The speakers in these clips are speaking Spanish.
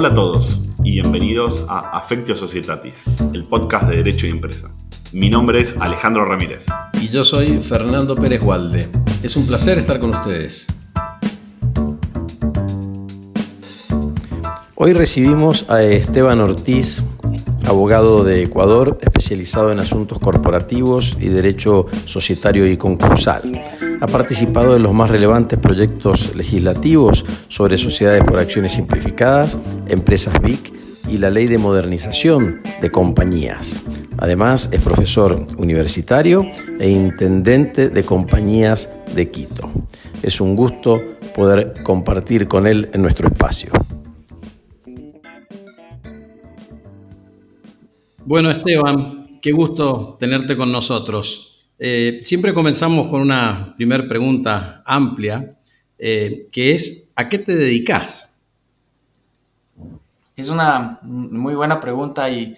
Hola a todos y bienvenidos a Affectio Societatis, el podcast de Derecho y Empresa. Mi nombre es Alejandro Ramírez. Y yo soy Fernando Pérez Walde. Es un placer estar con ustedes. Hoy recibimos a Esteban Ortiz, abogado de Ecuador, especializado en asuntos corporativos y derecho societario y concursal. Ha participado en los más relevantes proyectos legislativos sobre sociedades por acciones simplificadas, empresas BIC y la ley de modernización de compañías. Además, es profesor universitario e intendente de compañías de Quito. Es un gusto poder compartir con él en nuestro espacio. Bueno, Esteban, qué gusto tenerte con nosotros. Eh, siempre comenzamos con una primera pregunta amplia, eh, que es, ¿a qué te dedicas? Es una muy buena pregunta y,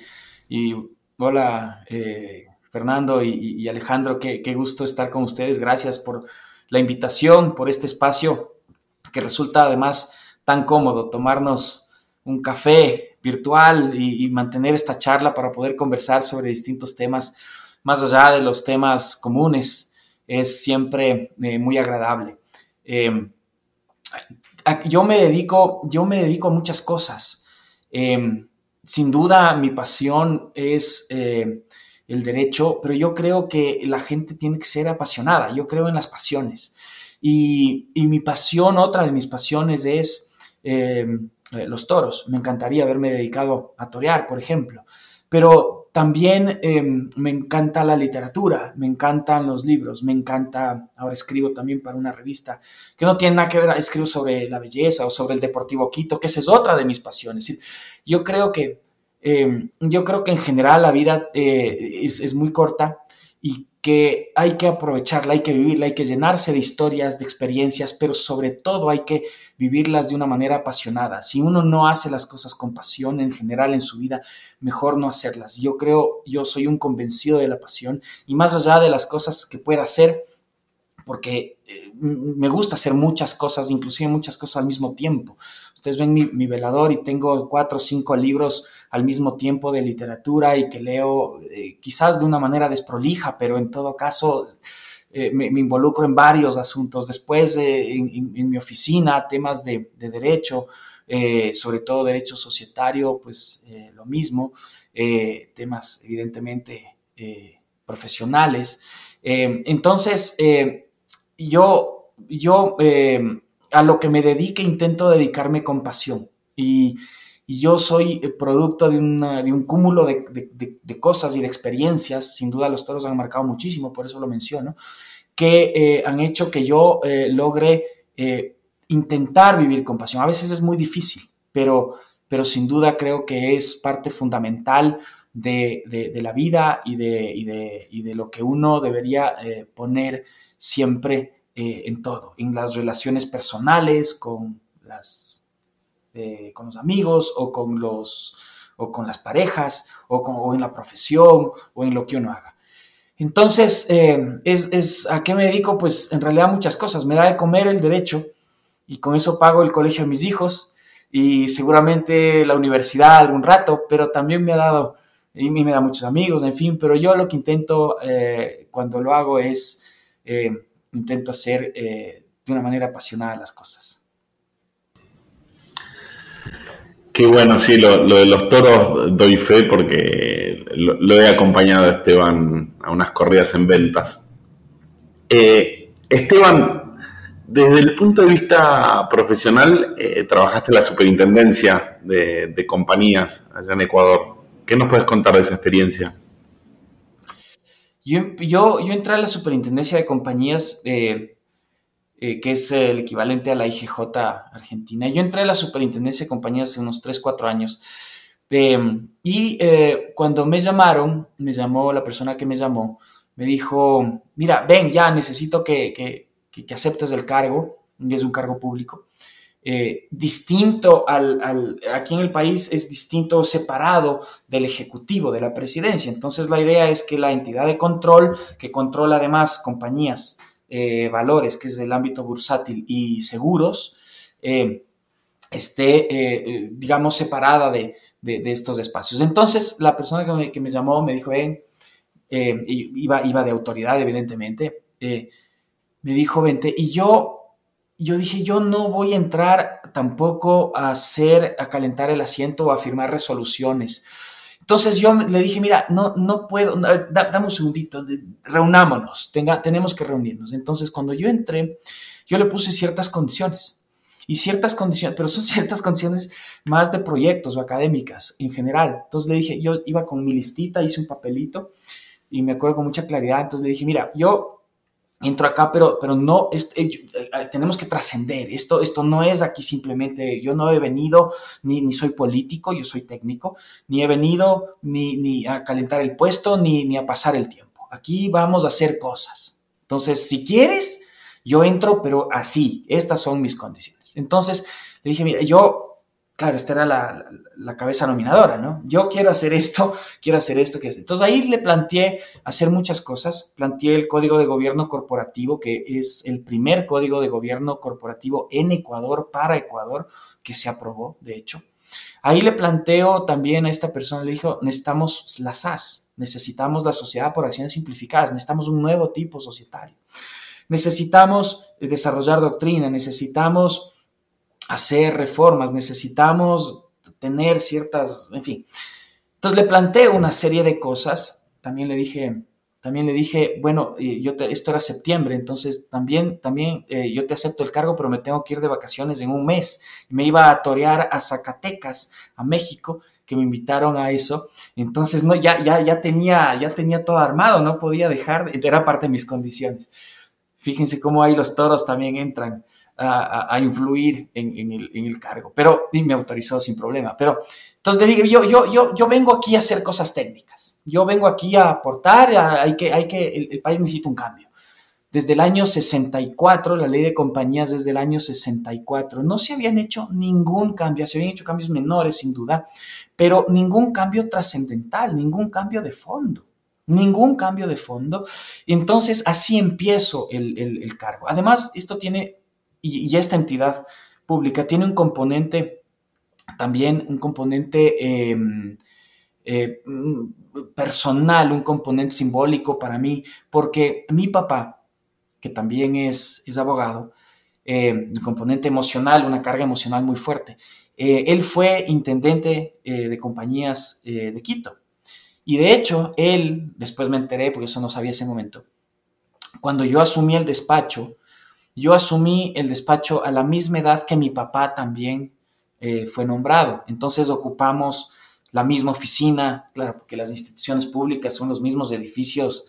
hola eh, Fernando y, Alejandro, qué, qué, gusto estar con ustedes. Gracias por la invitación, por este espacio que resulta además tan cómodo, tomarnos un café virtual y, mantener esta charla para poder conversar sobre distintos temas, más allá de los temas comunes, es siempre eh, muy agradable. Em, yo, me dedico, yo me dedico a muchas cosas. Em, sin duda, mi pasión es eh, el derecho, pero yo creo que la gente tiene que ser apasionada. Yo creo en las pasiones. Y, y mi pasión, otra de mis pasiones es em, eh, los toros. Me encantaría haberme dedicado a torear, por ejemplo. Pero también em, me encanta la literatura, me encantan los libros, me encanta, ahora escribo también para una revista que no tiene nada que ver, escribo sobre la belleza o sobre el Deportivo Quito, que esa es otra de mis pasiones. Yo creo que, em, yo creo que en general la vida eh, es, es muy corta y que hay que aprovecharla, hay que vivirla, hay que llenarse de historias, de experiencias, pero sobre todo hay que vivirlas de una manera apasionada. Si uno no hace las cosas con pasión en general en su vida, mejor no hacerlas. Yo creo, yo soy un convencido de la pasión y más allá de las cosas que pueda hacer, porque eh, me gusta hacer muchas cosas, inclusive muchas cosas al mismo tiempo. Ustedes ven mi, velador y tengo cuatro o cinco libros al mismo tiempo de literatura y que leo eh, quizás de una manera desprolija, pero en todo caso eh, me, involucro en varios asuntos. Después en, mi oficina, temas de, derecho, eh, sobre todo derecho societario, pues lo mismo, temas evidentemente profesionales. entonces, yo, yo a lo que me dedique intento dedicarme con pasión. Y, yo soy producto de, de un cúmulo de, cosas y de experiencias, sin duda los toros han marcado muchísimo, por eso lo menciono, que eh, han hecho que yo eh, logre eh, intentar vivir con pasión. A veces es muy difícil, pero, pero sin duda creo que es parte fundamental de, la vida y de, y de, lo que uno debería poner siempre eh, en todo, en las relaciones personales, con, las, eh, con los amigos o con, los, o con las parejas o, en la profesión o en lo que uno haga. Entonces, eh, es, ¿a qué me dedico? Pues en realidad muchas cosas. Me da de comer el derecho y con eso pago el colegio a mis hijos y seguramente la universidad algún rato, pero también me ha dado, y me da muchos amigos, en fin, pero yo lo que intento cuando lo hago es intento hacer eh, de una manera apasionada las cosas. Qué bueno, sí, lo, de los toros doy fe porque lo, he acompañado a Esteban a unas corridas en ventas. Eh, Esteban, desde el punto de vista profesional, eh, trabajaste en la superintendencia de, de compañías allá en Ecuador. ¿Qué nos puedes contar de esa experiencia? Yo, yo, entré a la superintendencia de compañías, eh, eh, que es el equivalente a la IGJ Argentina. Yo entré a la superintendencia de compañías hace unos 3, 4 años. Em, y eh, cuando me llamaron, me llamó la persona que me llamó, me dijo, mira, ven, ya necesito que, que, que aceptes el cargo, es un cargo público. Eh, distinto al, aquí en el país es distinto, separado del Ejecutivo, de la presidencia. Entonces la idea es que la entidad de control, que controla además compañías, eh, valores, que es el ámbito bursátil y seguros, eh, esté, digamos, separada de, estos espacios. Entonces, la persona que me, llamó me dijo, ven, iba, iba de autoridad, evidentemente, me dijo, vente, y yo yo dije, yo no voy a entrar tampoco a hacer, a calentar el asiento o a firmar resoluciones. Entonces yo le dije, mira, no, no puedo, dame un segundito, reunámonos, tenga, tenemos que reunirnos. Entonces cuando yo entré, yo le puse ciertas condiciones y ciertas condiciones, pero son ciertas condiciones más de proyectos o académicas en general. Entonces le dije, yo iba con mi listita, hice un papelito y me acuerdo con mucha claridad. Entonces le dije, mira, yo entro acá, pero, pero no, eh, eh, tenemos que trascender. Esto, esto no es aquí simplemente, yo no he venido, ni, ni soy político, yo soy técnico, ni he venido ni, ni a calentar el puesto, ni, ni a pasar el tiempo. Aquí vamos a hacer cosas. Entonces, si quieres, yo entro, pero así, estas son mis condiciones. Entonces, le dije, mira, yo claro, esta era la, cabeza nominadora, ¿no? Yo quiero hacer esto, quiero hacer esto, quiero Entonces ahí le planteé hacer muchas cosas. Planteé el código de gobierno corporativo, que es el primer código de gobierno corporativo en Ecuador, para Ecuador, que se aprobó, de hecho. Ahí le planteo también a esta persona, le dijo, necesitamos las SAS, necesitamos la sociedad por acciones simplificadas, necesitamos un nuevo tipo societario. Necesitamos desarrollar doctrina, necesitamos hacer reformas, necesitamos tener ciertas, en fin. Entonces le planteé una serie de cosas, también le dije, también le dije, bueno, yo esto era septiembre, entonces también, también eh, yo te acepto el cargo, pero me tengo que ir de vacaciones en un mes. Me iba a torear a Zacatecas, a México, que me invitaron a eso. Entonces, no, ya, ya, ya tenía, ya tenía todo armado, no podía dejar, era parte de mis condiciones. Fíjense cómo ahí los toros también entran a, influir en, el, cargo, pero me autorizó sin problema. Pero entonces le dije, yo, yo, yo, yo vengo aquí a hacer cosas técnicas, yo vengo aquí a aportar, hay que, hay que, el, país necesita un cambio. Desde el año 64, la ley de compañías desde el año 64, no se habían hecho ningún cambio, se habían hecho cambios menores sin duda, pero ningún cambio trascendental, ningún cambio de fondo ningún cambio de fondo. Y entonces así empiezo el, el, cargo. Además, esto tiene y, esta entidad pública tiene un componente, también un componente em, eh, personal, un componente simbólico para mí, porque mi papá, que también es, es abogado, un em, componente emocional, una carga emocional muy fuerte. Eh, él fue intendente eh, de compañías de Quito. Y de hecho, él, después me enteré, porque eso no sabía ese momento, cuando yo asumí el despacho, yo asumí el despacho a la misma edad que mi papá también eh, fue nombrado. Entonces ocupamos la misma oficina, claro, porque las instituciones públicas son los mismos edificios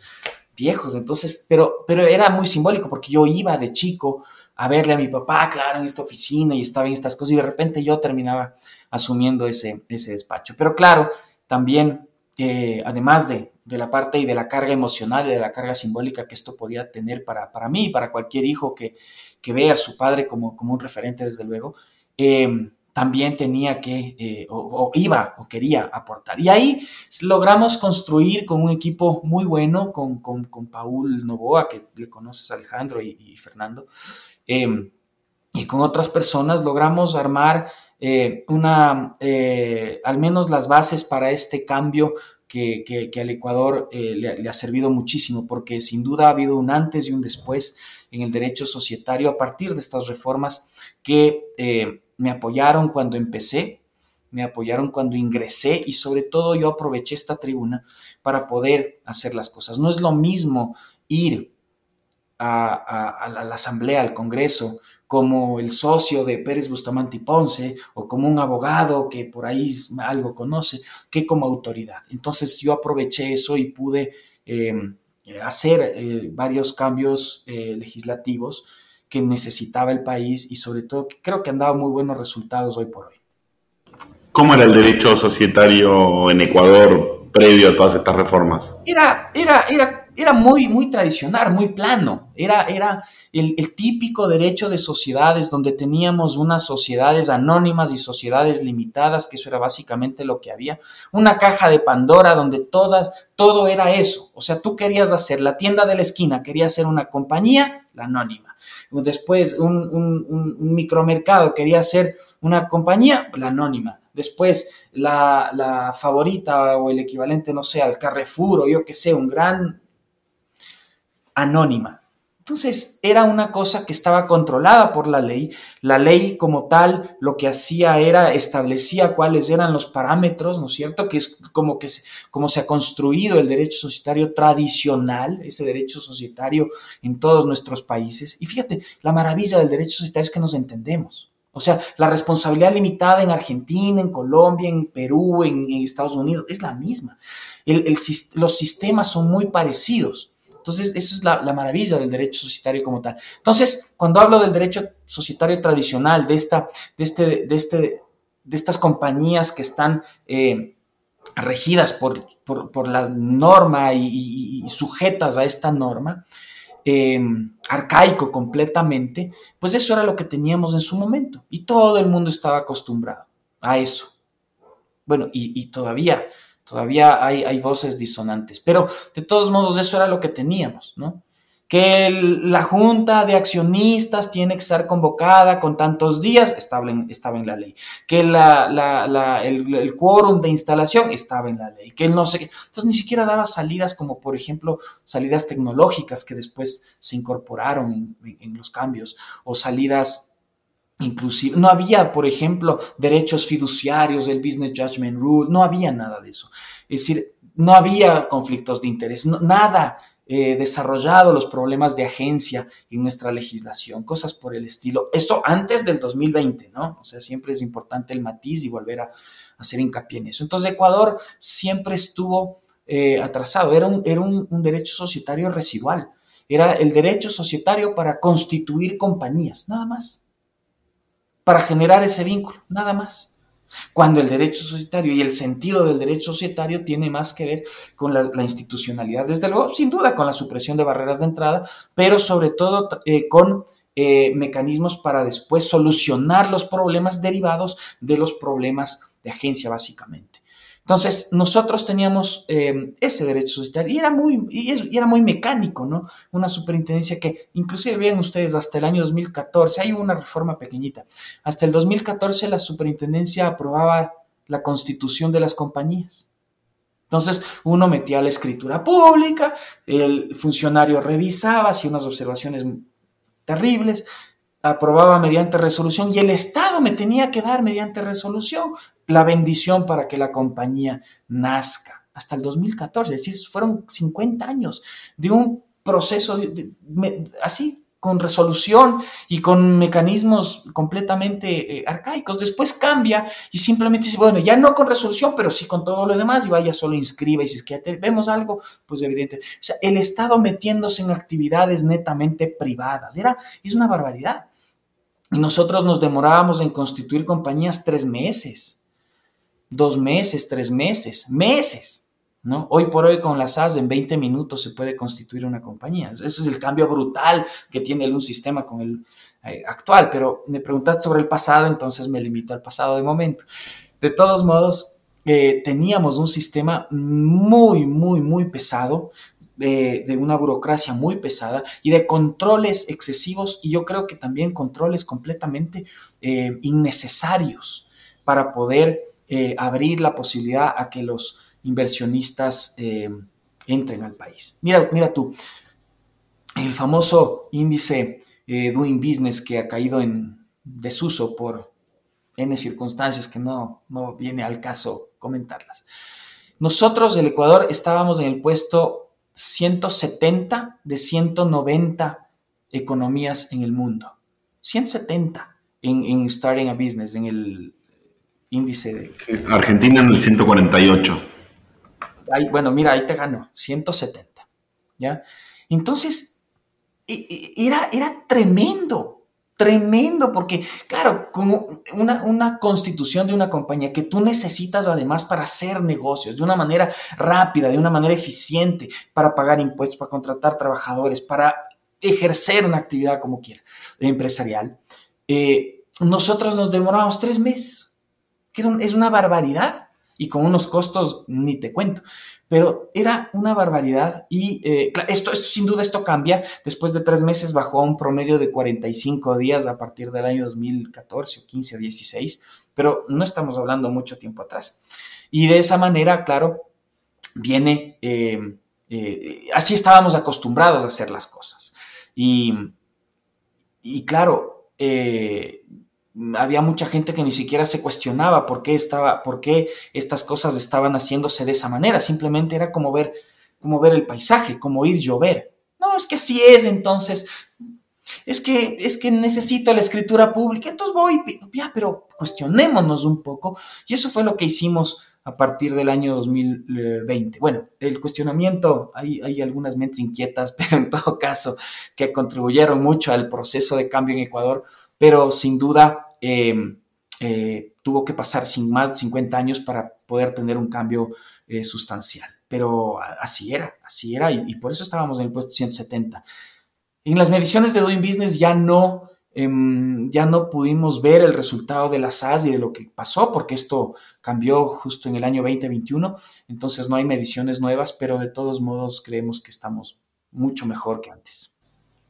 viejos, entonces, pero, pero era muy simbólico porque yo iba de chico a verle a mi papá, claro, en esta oficina y estaba en estas cosas y de repente yo terminaba asumiendo ese, ese despacho. Pero claro, también, eh, además de, de la parte y de la carga emocional y de la carga simbólica que esto podía tener para, para mí y para cualquier hijo que, que vea a su padre como, como un referente, desde luego, eh, también tenía que, eh, o, iba, o quería aportar. Y ahí logramos construir con un equipo muy bueno, con, con, con Paul Novoa, que le conoces Alejandro y, Fernando, eh, y con otras personas logramos armar una, al menos las bases para este cambio que, al Ecuador eh, le, ha servido muchísimo, porque sin duda ha habido un antes y un después en el derecho societario a partir de estas reformas que eh, me apoyaron cuando empecé, me apoyaron cuando ingresé y sobre todo yo aproveché esta tribuna para poder hacer las cosas. No es lo mismo ir a la asamblea, al Congreso, como el socio de Pérez Bustamante y Ponce o como un abogado que por ahí algo conoce, que como autoridad. Entonces yo aproveché eso y pude em, hacer eh, varios cambios eh, legislativos que necesitaba el país y sobre todo creo que han dado muy buenos resultados hoy por hoy. ¿Cómo era el derecho societario en Ecuador previo a todas estas reformas? Era, era, era era muy, muy tradicional, muy plano. Era, era el, típico derecho de sociedades donde teníamos unas sociedades anónimas y sociedades limitadas, que eso era básicamente lo que había. Una caja de Pandora donde todas, todo era eso. O sea, tú querías hacer la tienda de la esquina, querías hacer una compañía, la anónima. Después un, un micromercado quería hacer una compañía, la anónima después la, la, favorita o el equivalente, no sé, al Carrefour o yo que sé, un gran anónima. Entonces era una cosa que estaba controlada por la ley. La ley como tal lo que hacía era establecía cuáles eran los parámetros, ¿no es cierto? Que es como que como se ha construido el derecho societario tradicional, ese derecho societario en todos nuestros países. Y fíjate, la maravilla del derecho societario es que nos entendemos. O sea, la responsabilidad limitada en Argentina, en Colombia, en Perú, en, Estados Unidos, es la misma. los sistemas son muy parecidos. Entonces, eso es la, maravilla del derecho societario como tal. Entonces, cuando hablo del derecho societario tradicional, de, esta, de, este, de, este, de estas compañías que están eh, regidas por, por, la norma y sujetas a esta norma, Em, arcaico completamente, pues eso era lo que teníamos en su momento y todo el mundo estaba acostumbrado a eso. Bueno, y, todavía, todavía hay, hay voces disonantes, pero de todos modos eso era lo que teníamos, ¿no? que la junta de accionistas tiene que estar convocada con tantos días, estaba en, estaba en la ley, que la, el, quórum de instalación estaba en la ley, que no sé qué. Entonces ni siquiera daba salidas como, por ejemplo, salidas tecnológicas que después se incorporaron en, los cambios, o salidas inclusive, no había, por ejemplo, derechos fiduciarios, el Business Judgment Rule, no había nada de eso. Es decir, no había conflictos de interés, nada eh, desarrollado los problemas de agencia en nuestra legislación, cosas por el estilo. Esto antes del 2020, ¿no? O sea, siempre es importante el matiz y volver a, hacer hincapié en eso. Entonces, Ecuador siempre estuvo eh, atrasado, era, un, era un, un derecho societario residual, era el derecho societario para constituir compañías, nada más, para generar ese vínculo, nada más. Cuando el derecho societario y el sentido del derecho societario tiene más que ver con la, institucionalidad, desde luego, sin duda, con la supresión de barreras de entrada, pero sobre todo eh, con eh, mecanismos para después solucionar los problemas derivados de los problemas de agencia, básicamente. Entonces, nosotros teníamos eh, ese derecho societario y era muy, y, era muy mecánico, ¿no? Una superintendencia que, inclusive vean ustedes, hasta el año 2014, hay una reforma pequeñita, hasta el 2014 la superintendencia aprobaba la constitución de las compañías. Entonces, uno metía la escritura pública, el funcionario revisaba, hacía unas observaciones terribles, aprobaba mediante resolución y el Estado me tenía que dar mediante resolución la bendición para que la compañía nazca. Hasta el 2014, es decir, fueron 50 años de un proceso así, con resolución y con mecanismos completamente eh, arcaicos. Después cambia y simplemente dice, bueno, ya no con resolución, pero sí con todo lo demás y vaya solo inscriba y si es que vemos algo, pues evidente. O sea, el Estado metiéndose en actividades netamente privadas. Era, es una barbaridad. Y nosotros nos demorábamos en constituir compañías tres meses, dos meses, tres meses, meses. ¿no? Hoy por hoy con las SAS en 20 minutos se puede constituir una compañía. Eso es el cambio brutal que tiene un sistema con el eh, actual. Pero me preguntaste sobre el pasado, entonces me limito al pasado de momento. De todos modos, eh, teníamos un sistema muy, muy, muy pesado, de, una burocracia muy pesada y de controles excesivos y yo creo que también controles completamente eh, innecesarios para poder eh, abrir la posibilidad a que los inversionistas eh, entren al país. Mira, mira tú, el famoso índice Doing Business que ha caído en desuso por N circunstancias que no, no viene al caso comentarlas. Nosotros, el Ecuador, estábamos en el puesto 170 de 190 economías en el mundo. 170 en, Starting a Business, en el índice de... Argentina en el 148. bueno, mira, ahí te ganó, 170. ¿ya? Entonces, e, e, era, era tremendo, tremendo, porque claro, como una, una, constitución de una compañía que tú necesitas además para hacer negocios de una manera rápida, de una manera eficiente, para pagar impuestos, para contratar trabajadores, para ejercer una actividad como quiera, empresarial, eh, nosotros nos demoramos tres meses, que es una barbaridad y con unos costos ni te cuento. Pero era una barbaridad y eh, esto, esto sin duda esto cambia. Después de tres meses bajó a un promedio de 45 días a partir del año 2014 o 15 o 16, pero no estamos hablando mucho tiempo atrás. Y de esa manera, claro, viene, eh, eh, así estábamos acostumbrados a hacer las cosas. Y, y claro, había mucha gente que ni siquiera se cuestionaba por qué estaba, por qué estas cosas estaban haciéndose de esa manera. Simplemente era como ver, como ver el paisaje, como ir llover. No, es que así es, entonces. Es que, es que necesito la escritura pública, entonces voy, ya, pero cuestionémonos un poco. Y eso fue lo que hicimos a partir del año 2020. Bueno, el cuestionamiento, hay, hay algunas mentes inquietas, pero en todo caso, que contribuyeron mucho al proceso de cambio en Ecuador pero sin duda em, eh, tuvo que pasar sin más de 50 años para poder tener un cambio eh, sustancial. Pero así era, así era, y, por eso estábamos en el puesto 170. En las mediciones de Doing Business ya no, em, ya no pudimos ver el resultado de la SAS y de lo que pasó, porque esto cambió justo en el año 2021, entonces no hay mediciones nuevas, pero de todos modos creemos que estamos mucho mejor que antes.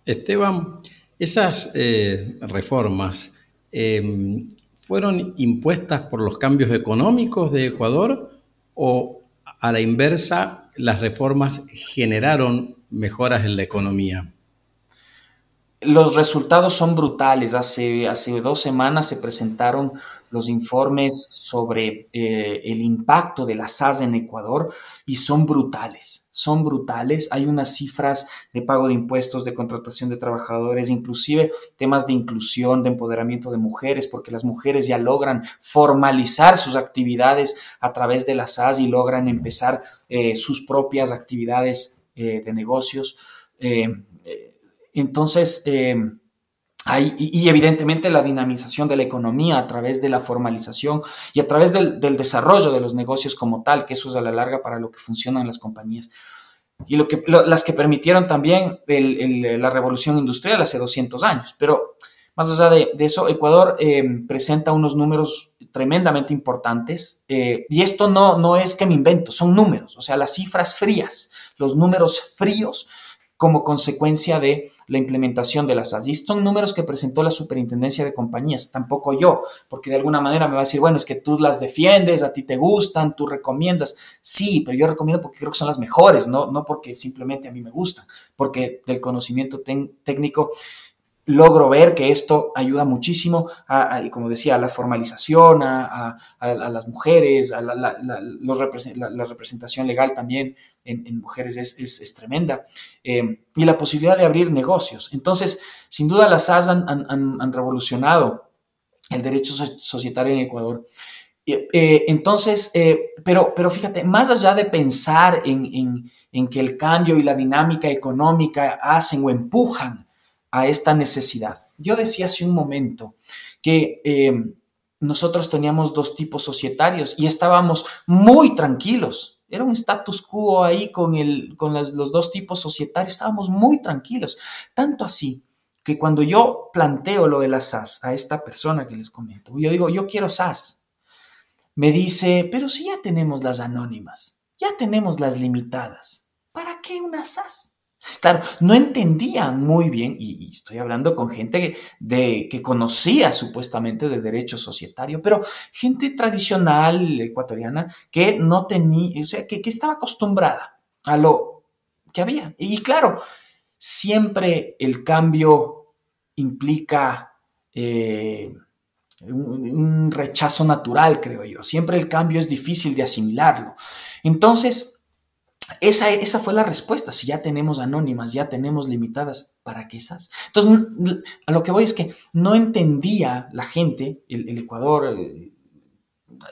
Esteban, esas eh, reformas em, fueron impuestas por los cambios económicos de Ecuador o a la inversa las reformas generaron mejoras en la economía? Los resultados son brutales. Hace, hace dos semanas se presentaron los informes sobre eh, el impacto de la SAS en Ecuador y son brutales, son brutales. Hay unas cifras de pago de impuestos, de contratación de trabajadores, inclusive temas de inclusión, de empoderamiento de mujeres, porque las mujeres ya logran formalizar sus actividades a través de la SAS y logran empezar eh, sus propias actividades eh, de negocios. Entonces, eh, y, evidentemente la dinamización de la economía a través de la formalización y a través del, desarrollo de los negocios como tal, que eso es a la larga para lo que funcionan las compañías. Y lo que, las que permitieron también la revolución industrial hace 200 años. Pero más allá de, eso, Ecuador eh, presenta unos números tremendamente importantes. Eh, y esto no, no es que me invento, son números, o sea, las cifras frías, los números fríos como consecuencia de la implementación de las SAS. Y son números que presentó la Superintendencia de Compañías, tampoco yo, porque de alguna manera me va a decir, bueno, es que tú las defiendes, a ti te gustan, tú recomiendas. Sí, pero yo recomiendo porque creo que son las mejores, no, no porque simplemente a mí me gustan, porque del conocimiento técnico logro ver que esto ayuda muchísimo, a, como decía, a la formalización, a, las mujeres, a la, representación legal también en, mujeres es, tremenda, eh, y la posibilidad de abrir negocios. Entonces, sin duda las SAS han, revolucionado el derecho societario en Ecuador. Eh, entonces, eh, pero, pero fíjate, más allá de pensar en, en que el cambio y la dinámica económica hacen o empujan a esta necesidad. Yo decía hace un momento que eh, nosotros teníamos dos tipos societarios y estábamos muy tranquilos. Era un status quo ahí con, el, con los dos tipos societarios, estábamos muy tranquilos. Tanto así que cuando yo planteo lo de la SAS a esta persona que les comento, yo digo, yo quiero SAS. Me dice, pero si ya tenemos las anónimas, ya tenemos las limitadas, ¿para qué una SAS? Claro, no entendía muy bien, y, estoy hablando con gente de, que conocía supuestamente de derecho societario, pero gente tradicional ecuatoriana que no tenía, o sea, que, estaba acostumbrada a lo que había. Y claro, siempre el cambio implica eh, un rechazo natural, creo yo. Siempre el cambio es difícil de asimilarlo. Entonces, esa, esa, fue la respuesta. Si ya tenemos anónimas, ya tenemos limitadas, ¿para qué esas? Entonces, a lo que voy es que no entendía la gente, el, Ecuador, eh,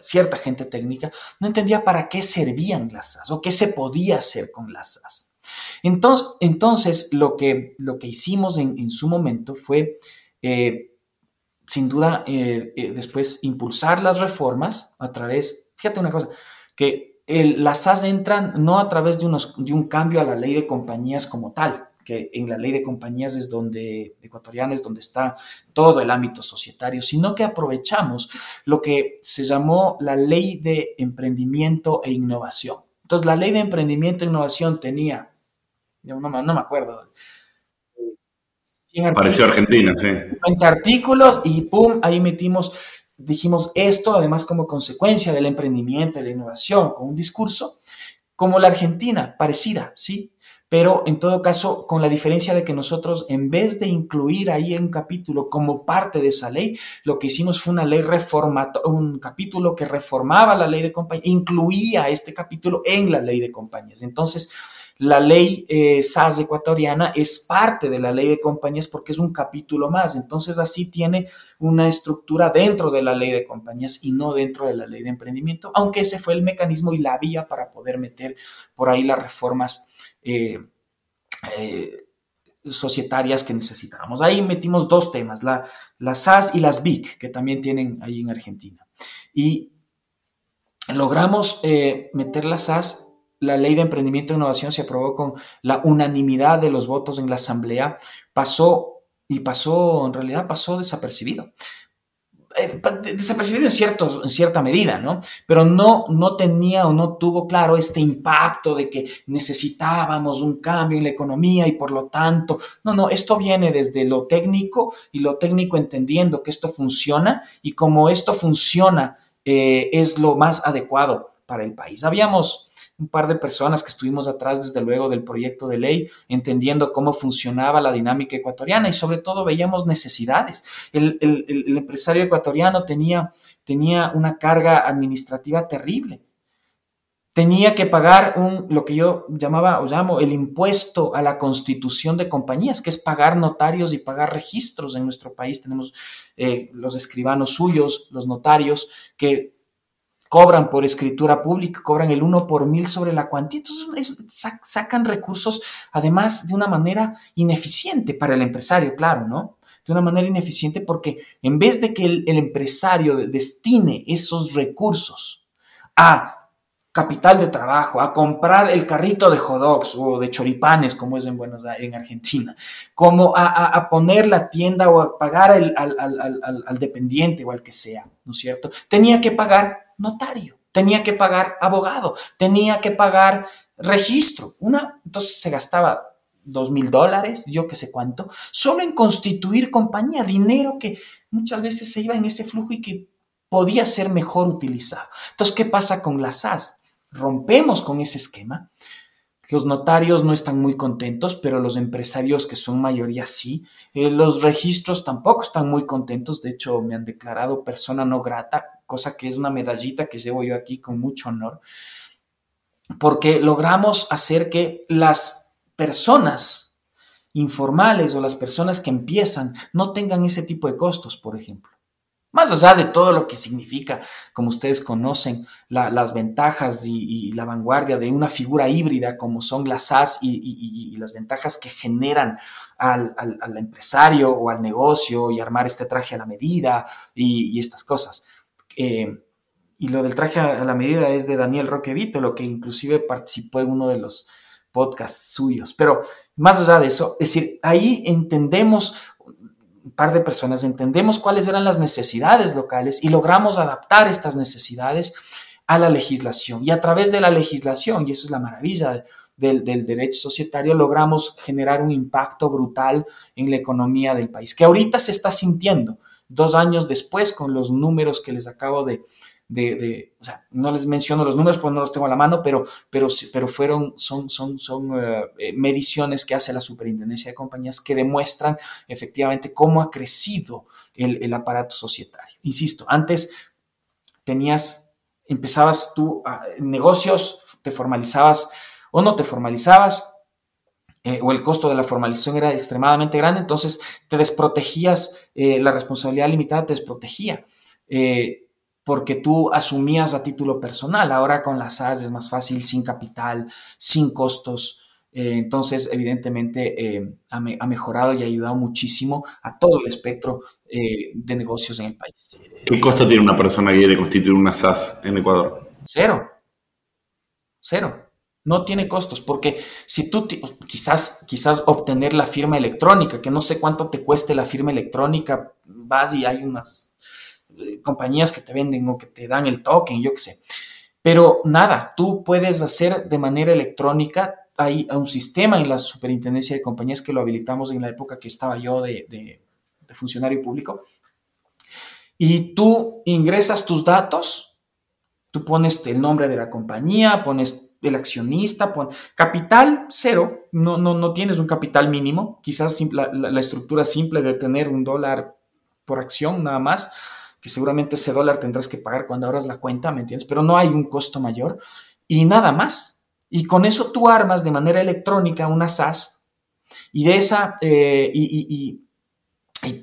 cierta gente técnica, no entendía para qué servían las SAS o qué se podía hacer con las SAS. Entonces, entonces lo, que, lo que hicimos en, su momento fue eh, sin duda, después impulsar las reformas a través, fíjate una cosa, que las SAS entran no a través de, unos, de un cambio a la ley de compañías como tal, que en la ley de compañías es donde, ecuatoriana es donde está todo el ámbito societario, sino que aprovechamos lo que se llamó la ley de emprendimiento e innovación. Entonces, la ley de emprendimiento e innovación tenía, no, no me acuerdo, Pareció Argentina, sí. 20 artículos y pum, ahí metimos, dijimos esto, además como consecuencia del emprendimiento, de la innovación, con un discurso, como la Argentina, parecida, ¿sí? pero en todo caso, con la diferencia de que nosotros, en vez de incluir ahí un capítulo como parte de esa ley, lo que hicimos fue una ley reformada, un capítulo que reformaba la ley de compañías, incluía este capítulo en la ley de compañías. Entonces, la ley eh, SAS ecuatoriana es parte de la ley de compañías porque es un capítulo más. Entonces, así tiene una estructura dentro de la ley de compañías y no dentro de la ley de emprendimiento, aunque ese fue el mecanismo y la vía para poder meter por ahí las reformas eh, eh, societarias que necesitábamos. Ahí metimos dos temas, la, las SAS y las BIC, que también tienen ahí en Argentina. Y logramos eh, meter las SAS, la ley de emprendimiento e innovación se aprobó con la unanimidad de los votos en la asamblea, pasó y pasó, en realidad pasó desapercibido. Eh, desapercibido en, en cierta medida, ¿no? Pero no, no tenía o no tuvo claro este impacto de que necesitábamos un cambio en la economía y por lo tanto, no, no, esto viene desde lo técnico y lo técnico entendiendo que esto funciona y como esto funciona eh, es lo más adecuado para el país. Habíamos un par de personas que estuvimos atrás, desde luego, del proyecto de ley, entendiendo cómo funcionaba la dinámica ecuatoriana y sobre todo veíamos necesidades. El, empresario ecuatoriano tenía, tenía una carga administrativa terrible. Tenía que pagar un, lo que yo llamaba o llamo el impuesto a la constitución de compañías, que es pagar notarios y pagar registros en nuestro país. Tenemos eh, los escribanos suyos, los notarios, que cobran por escritura pública, cobran el uno por mil sobre la cuantía. Entonces sacan recursos además de una manera ineficiente para el empresario, claro, ¿no? De una manera ineficiente porque en vez de que el, empresario destine esos recursos a capital de trabajo, a comprar el carrito de hot o de choripanes, como es en Buenos Aires, en Argentina, como a, poner la tienda o a pagar al, al, dependiente o al que sea, ¿no es cierto? Tenía que pagar notario, tenía que pagar abogado, tenía que pagar registro. Una, entonces se gastaba dos mil dólares, yo qué sé cuánto, solo en constituir compañía, dinero que muchas veces se iba en ese flujo y que podía ser mejor utilizado. Entonces, ¿qué pasa con las SAS? Rompemos con ese esquema los notarios no están muy contentos, pero los empresarios que son mayoría sí. Eh, los registros tampoco están muy contentos. De hecho, me han declarado persona no grata, cosa que es una medallita que llevo yo aquí con mucho honor, porque logramos hacer que las personas informales o las personas que empiezan no tengan ese tipo de costos, por ejemplo. Más allá de todo lo que significa, como ustedes conocen, las ventajas y, la vanguardia de una figura híbrida como son las SAS y, las ventajas que generan al, empresario o al negocio y armar este traje a la medida y, estas cosas. Eh, y lo del traje a la medida es de Daniel Roquevito, lo que inclusive participó en uno de los podcasts suyos. Pero más allá de eso, es decir, ahí entendemos par de personas entendemos cuáles eran las necesidades locales y logramos adaptar estas necesidades a la legislación. Y a través de la legislación, y eso es la maravilla del, derecho societario, logramos generar un impacto brutal en la economía del país, que ahorita se está sintiendo dos años después con los números que les acabo de, de, o sea, no les menciono los números porque no los tengo a la mano, pero, pero, pero fueron, son, son, son eh, eh, mediciones que hace la Superintendencia de Compañías que demuestran efectivamente cómo ha crecido el, el aparato societario. Insisto, antes tenías, empezabas tú a, negocios, te formalizabas o no te formalizabas, eh, o el costo de la formalización era extremadamente grande, entonces te desprotegías, la responsabilidad limitada te desprotegía porque tú asumías a título personal. Ahora con las SAS es más fácil, sin capital, sin costos, Eh, entonces, evidentemente, eh, ha, mejorado y ha ayudado muchísimo a todo el espectro eh, de negocios en el país. ¿Qué costo tiene una persona que quiere constituir una SAS en Ecuador? Cero. Cero. No tiene costos, porque si tú quizás, quizás obtener la firma electrónica, que no sé cuánto te cueste la firma electrónica, vas y hay unas compañías que te venden o que te dan el token, yo qué sé. Pero nada, tú puedes hacer de manera electrónica hay un sistema en la superintendencia de compañías que lo habilitamos en la época que estaba yo de, funcionario público. Y tú ingresas tus datos, tú pones el nombre de la compañía, pones el accionista, pones capital cero, no, no, no tienes un capital mínimo, quizás la, estructura simple de tener un dólar por acción nada más, que seguramente ese dólar tendrás que pagar cuando abras la cuenta, ¿me entiendes? Pero no hay un costo mayor y nada más. Y con eso tú armas de manera electrónica una SAS y de esa, eh, y,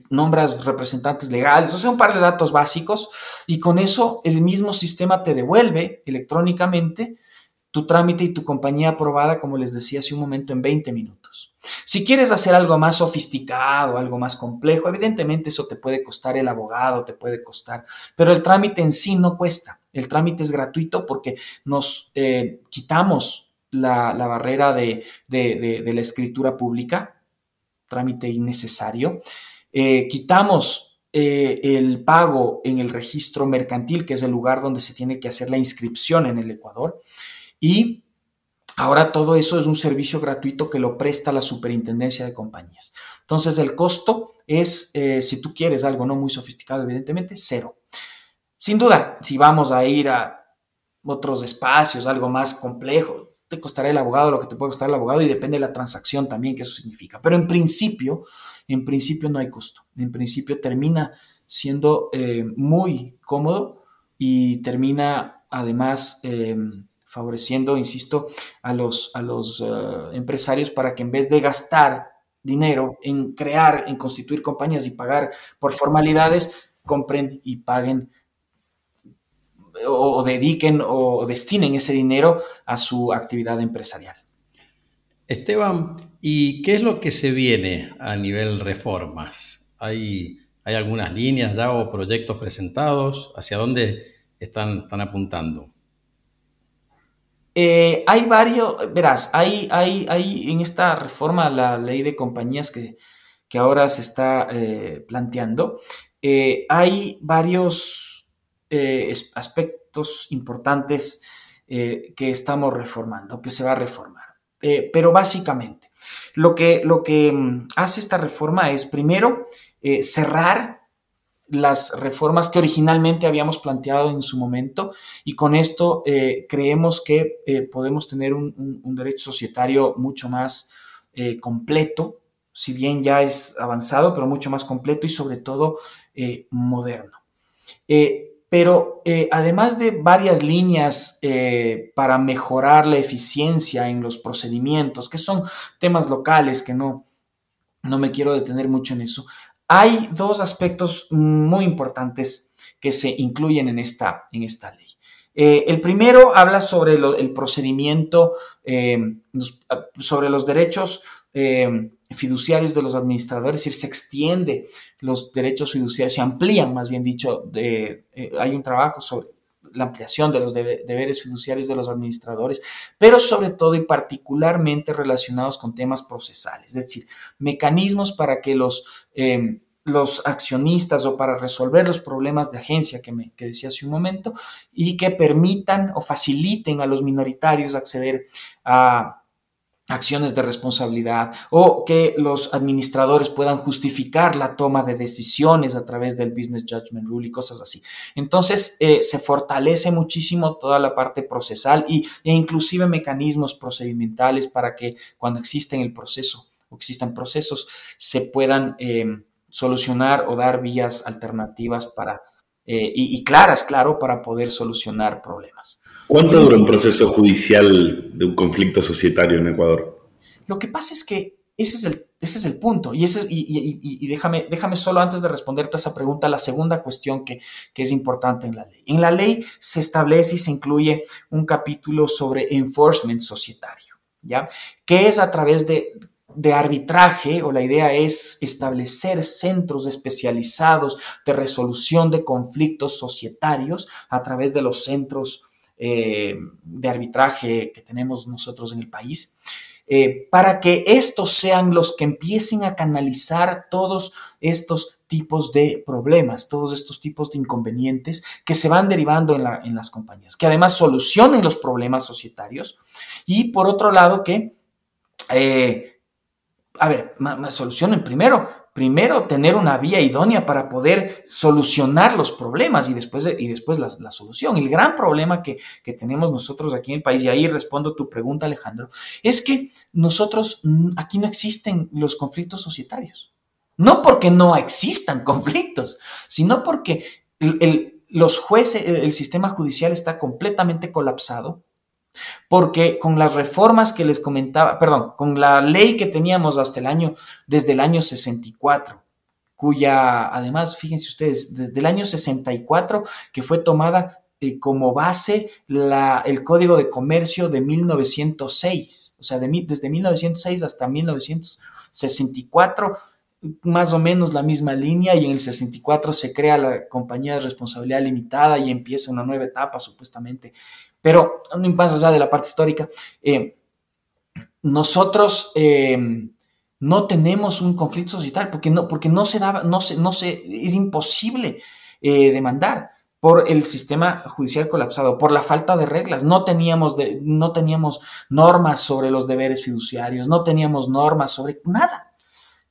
nombras representantes legales, o sea, un par de datos básicos, y con eso el mismo sistema te devuelve electrónicamente tu trámite y tu compañía aprobada, como les decía hace un momento, en 20 minutos. Si quieres hacer algo más sofisticado, algo más complejo, evidentemente eso te puede costar el abogado, te puede costar, pero el trámite en sí no cuesta. El trámite es gratuito porque nos eh, quitamos la, barrera de, la escritura pública, trámite innecesario. Eh, quitamos eh, el pago en el registro mercantil, que es el lugar donde se tiene que hacer la inscripción en el Ecuador. Y ahora todo eso es un servicio gratuito que lo presta la superintendencia de compañías. Entonces el costo es, eh, si tú quieres algo no muy sofisticado, evidentemente, cero. Sin duda, si vamos a ir a otros espacios, algo más complejo, te costará el abogado lo que te puede costar el abogado y depende de la transacción también que eso significa. Pero en principio, en principio no hay costo. En principio termina siendo eh, muy cómodo y termina además eh, favoreciendo, insisto, a los, a los eh, empresarios para que en vez de gastar dinero en crear, en constituir compañías y pagar por formalidades, compren y paguen o, dediquen o destinen ese dinero a su actividad empresarial. Esteban, ¿y qué es lo que se viene a nivel reformas? ¿Hay, hay algunas líneas ya o proyectos presentados? ¿Hacia dónde están, están apuntando? Eh, hay varios, verás, hay, hay, hay en esta reforma la ley de compañías que, ahora se está eh, planteando, eh, hay varios aspectos importantes que estamos reformando, que se va a reformar. pero básicamente, lo que, lo que mm, hace esta reforma es primero cerrar las reformas que originalmente habíamos planteado en su momento y con esto eh, creemos que eh, podemos tener un, derecho societario mucho más eh, completo, si bien ya es avanzado, pero mucho más completo y sobre todo moderno. pero además de varias líneas para mejorar la eficiencia en los procedimientos, que son temas locales que no, no me quiero detener mucho en eso, hay dos aspectos muy importantes que se incluyen en esta, en esta ley. Eh, el primero habla sobre el procedimiento, eh, sobre los derechos eh, fiduciarios de los administradores, es decir, se extiende los derechos fiduciarios, se amplían, más bien dicho, hay un trabajo sobre la ampliación de los deberes fiduciarios de los administradores, pero sobre todo y particularmente relacionados con temas procesales, es decir, mecanismos para que los, em, los accionistas o para resolver los problemas de agencia que, me, que decía hace un momento y que permitan o faciliten a los minoritarios acceder a acciones de responsabilidad o que los administradores puedan justificar la toma de decisiones a través del Business Judgment Rule y cosas así. Entonces, eh, se fortalece muchísimo toda la parte procesal y, e inclusive mecanismos procedimentales para que cuando existen el proceso o existan procesos se puedan em, solucionar o dar vías alternativas para, eh, y claras, claro, para poder solucionar problemas. ¿Cuánto dura un proceso judicial de un conflicto societario en Ecuador? Lo que pasa es que ese es el, ese es el punto. Y, ese y, déjame, déjame solo antes de responderte a esa pregunta, la segunda cuestión que, que es importante en la ley. En la ley se establece y se incluye un capítulo sobre enforcement societario. ¿ya? Que es a través de, de arbitraje, o la idea es establecer centros especializados de resolución de conflictos societarios a través de los centros eh, de arbitraje que tenemos nosotros en el país. Eh, para que estos sean los que empiecen a canalizar todos estos tipos de problemas, todos estos tipos de inconvenientes que se van derivando en, las compañías, que además solucionen los problemas societarios y por otro lado que, eh, a ver, solucionen primero primero tener una vía idónea para poder solucionar los problemas y después, y después la, solución. El gran problema que, tenemos nosotros aquí en el país, y ahí respondo tu pregunta Alejandro, es que nosotros aquí no existen los conflictos societarios. No porque no existan conflictos, sino porque los jueces, el sistema judicial está completamente colapsado porque con las reformas que les comentaba, perdón, con la ley que teníamos hasta el año, desde el año 64, cuya, además, fíjense ustedes, desde el año 64, que fue tomada eh, como base la, el Código de Comercio de 1906, o sea, de, desde 1906 hasta 1964 más o menos la misma línea y en el 64 se crea la compañía de responsabilidad limitada y empieza una nueva etapa supuestamente. Pero no más allá de la parte histórica, eh, nosotros eh, no tenemos un conflicto societario porque no, porque no se daba, no se, no se, es imposible eh, demandar por el sistema judicial colapsado, por la falta de reglas. No teníamos, de, no teníamos normas sobre los deberes fiduciarios, no teníamos normas sobre nada,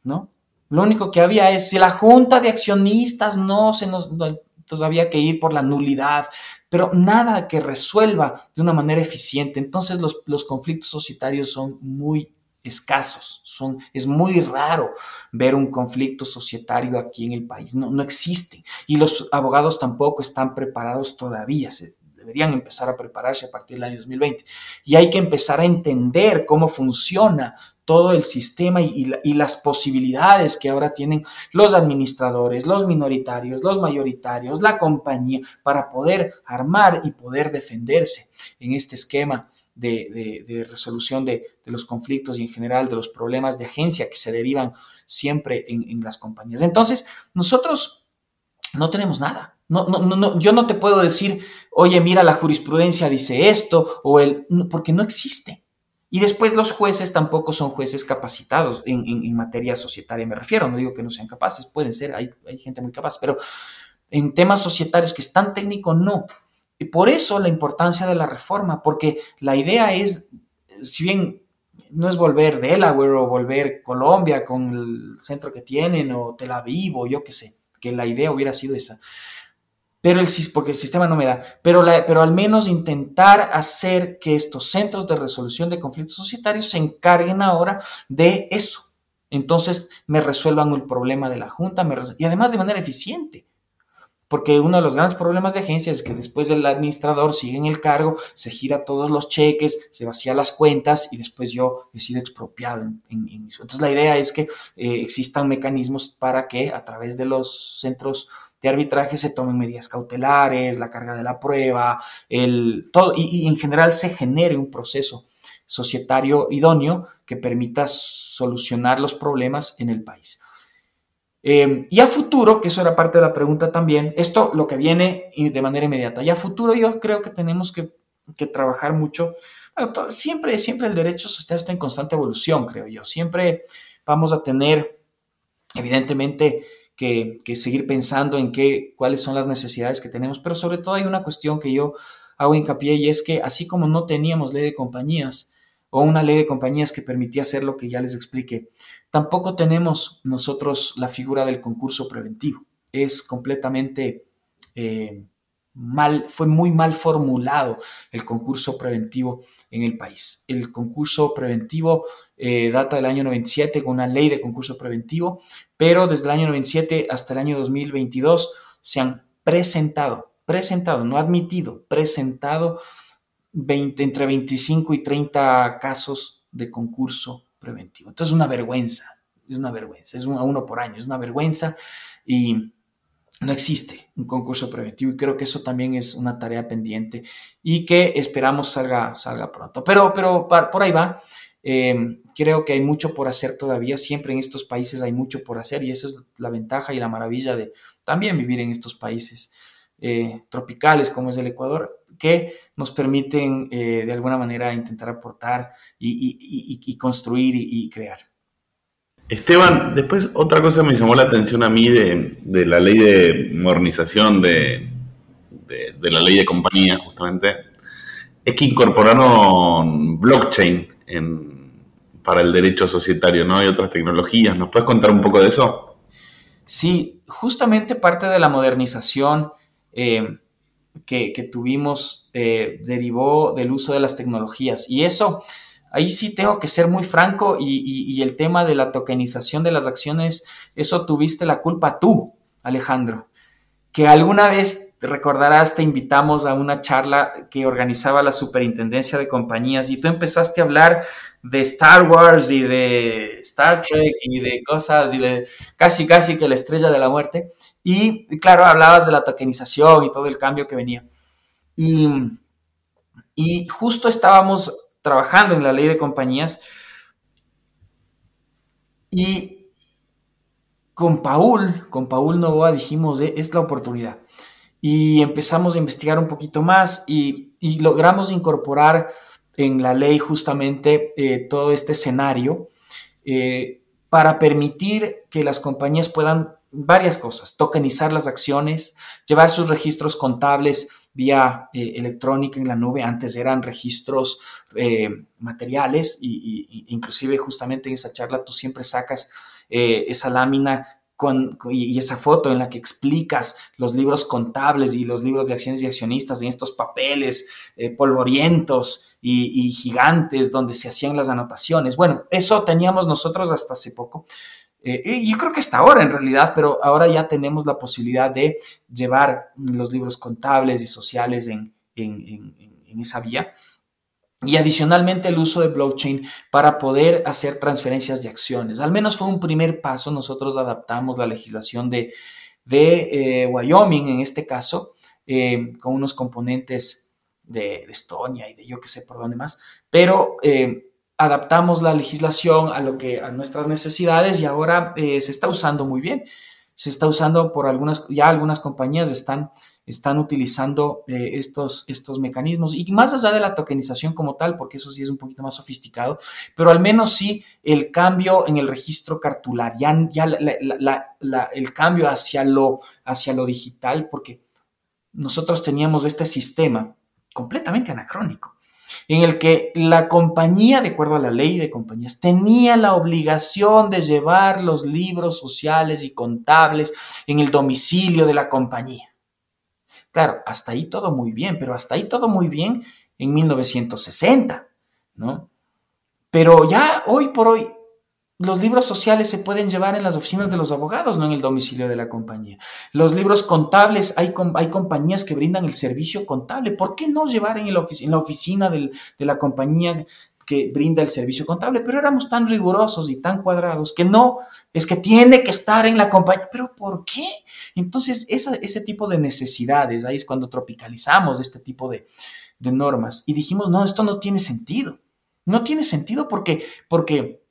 ¿no? Lo único que había es si la junta de accionistas no se nos, entonces había que ir por la nulidad, pero nada que resuelva de una manera eficiente. Entonces los, los conflictos societarios son muy escasos, son, es muy raro ver un conflicto societario aquí en el país, no, no existe. Y los abogados tampoco están preparados todavía, se, deberían empezar a prepararse a partir del año 2020. Y hay que empezar a entender cómo funciona todo el sistema y, las posibilidades que ahora tienen los administradores, los minoritarios, los mayoritarios, la compañía, para poder armar y poder defenderse en este esquema de, resolución de, los conflictos y en general de los problemas de agencia que se derivan siempre en, en las compañías. Entonces, nosotros no tenemos nada. No, no, no, yo no te puedo decir, oye, mira, la jurisprudencia dice esto, o el, porque no existe. Y después los jueces tampoco son jueces capacitados en, materia societaria, me refiero, no digo que no sean capaces, pueden ser, hay, hay gente muy capaz, pero en temas societarios que es tan técnico, no. Y por eso la importancia de la reforma, porque la idea es, si bien no es volver Delaware o volver Colombia con el centro que tienen o Tel Aviv o yo qué sé, que la idea hubiera sido esa pero el, porque el sistema no me da, pero, pero al menos intentar hacer que estos centros de resolución de conflictos societarios se encarguen ahora de eso. Entonces me resuelvan el problema de la Junta y además de manera eficiente. Porque uno de los grandes problemas de agencias es que después el administrador sigue en el cargo, se gira todos los cheques, se vacía las cuentas y después yo he sido expropiado. En, Entonces la idea es que eh, existan mecanismos para que a través de los centros de arbitraje se tomen medidas cautelares, la carga de la prueba, el, todo, y, en general se genere un proceso societario idóneo que permita solucionar los problemas en el país. Eh, y a futuro, que eso era parte de la pregunta también, esto lo que viene de manera inmediata. Y a futuro yo creo que tenemos que, trabajar mucho. siempre, siempre el derecho social está en constante evolución, creo yo. Siempre vamos a tener, evidentemente, que, seguir pensando en qué, cuáles son las necesidades que tenemos, pero sobre todo hay una cuestión que yo hago hincapié y es que así como no teníamos ley de compañías o una ley de compañías que permitía hacer lo que ya les expliqué, tampoco tenemos nosotros la figura del concurso preventivo. Es completamente eh, mal, fue muy mal formulado el concurso preventivo en el país. El concurso preventivo eh, data del año 97 con una ley de concurso preventivo, pero desde el año 97 hasta el año 2022 se han presentado, presentado, no admitido, presentado 20, entre 25 y 30 casos de concurso preventivo. Entonces es una vergüenza, es una vergüenza, es a uno por año, es una vergüenza y no existe un concurso preventivo y creo que eso también es una tarea pendiente y que esperamos salga, salga pronto. Pero, pero por ahí va. Em, creo que hay mucho por hacer todavía. Siempre en estos países hay mucho por hacer y eso es la ventaja y la maravilla de también vivir en estos países eh, tropicales como es el Ecuador, que nos permiten eh, de alguna manera intentar aportar y, construir y crear. Esteban, después otra cosa me llamó la atención a mí de, la ley de modernización de, la ley de compañía, justamente, es que incorporaron blockchain para el derecho societario, ¿no? Hay otras tecnologías. ¿Nos puedes contar un poco de eso? Sí, justamente parte de la modernización eh, que, tuvimos eh, derivó del uso de las tecnologías. Y eso Ahí sí tengo que ser muy franco y, el tema de la tokenización de las acciones, eso tuviste la culpa tú, Alejandro. Que alguna vez, recordarás, te invitamos a una charla que organizaba la Superintendencia de Compañías y tú empezaste a hablar de Star Wars y de Star Trek y de cosas y de casi casi que la estrella de la muerte. Y claro, hablabas de la tokenización y todo el cambio que venía. Y, y justo estábamos trabajando en la ley de compañías. Y con Paul, con Paul Novoa dijimos, eh, es la oportunidad. Y empezamos a investigar un poquito más y, logramos incorporar en la ley justamente eh, todo este escenario eh, para permitir que las compañías puedan varias cosas, tokenizar las acciones, llevar sus registros contables vía eh, electrónica en la nube. Antes eran registros eh, materiales y, inclusive justamente en esa charla tú siempre sacas eh, esa lámina con, y, esa foto en la que explicas los libros contables y los libros de acciones y accionistas en estos papeles polvorientos y, y, gigantes donde se hacían las anotaciones. Bueno, eso teníamos nosotros hasta hace poco. Eh, yo creo que hasta ahora en realidad, pero ahora ya tenemos la posibilidad de llevar los libros contables y sociales en, esa vía. Y adicionalmente el uso de blockchain para poder hacer transferencias de acciones. Al menos fue un primer paso. Nosotros adaptamos la legislación de, eh, Wyoming en este caso, eh, con unos componentes de, Estonia y de yo qué sé por dónde más. Pero adaptamos la legislación a lo que a nuestras necesidades y ahora eh, se está usando muy bien. Se está usando por algunas, ya algunas compañías están, están utilizando eh, estos, estos mecanismos y más allá de la tokenización como tal, porque eso sí es un poquito más sofisticado, pero al menos sí el cambio en el registro cartular, ya, ya el cambio hacia lo, hacia lo digital, porque nosotros teníamos este sistema completamente anacrónico en el que la compañía, de acuerdo a la ley de compañías, tenía la obligación de llevar los libros sociales y contables en el domicilio de la compañía. Claro, hasta ahí todo muy bien, pero hasta ahí todo muy bien en 1960, ¿no? Pero ya hoy por hoy los libros sociales se pueden llevar en las oficinas de los abogados, no en el domicilio de la compañía. Los libros contables, hay, hay compañías que brindan el servicio contable. ¿Por qué no llevar en, la oficina de la compañía que brinda el servicio contable? Pero éramos tan rigurosos y tan cuadrados que no, es que tiene que estar en la compañía. ¿Pero por qué? Entonces, ese tipo de necesidades, ahí es cuando tropicalizamos este tipo de, de normas y dijimos, no, esto no tiene sentido. No tiene sentido porque, porque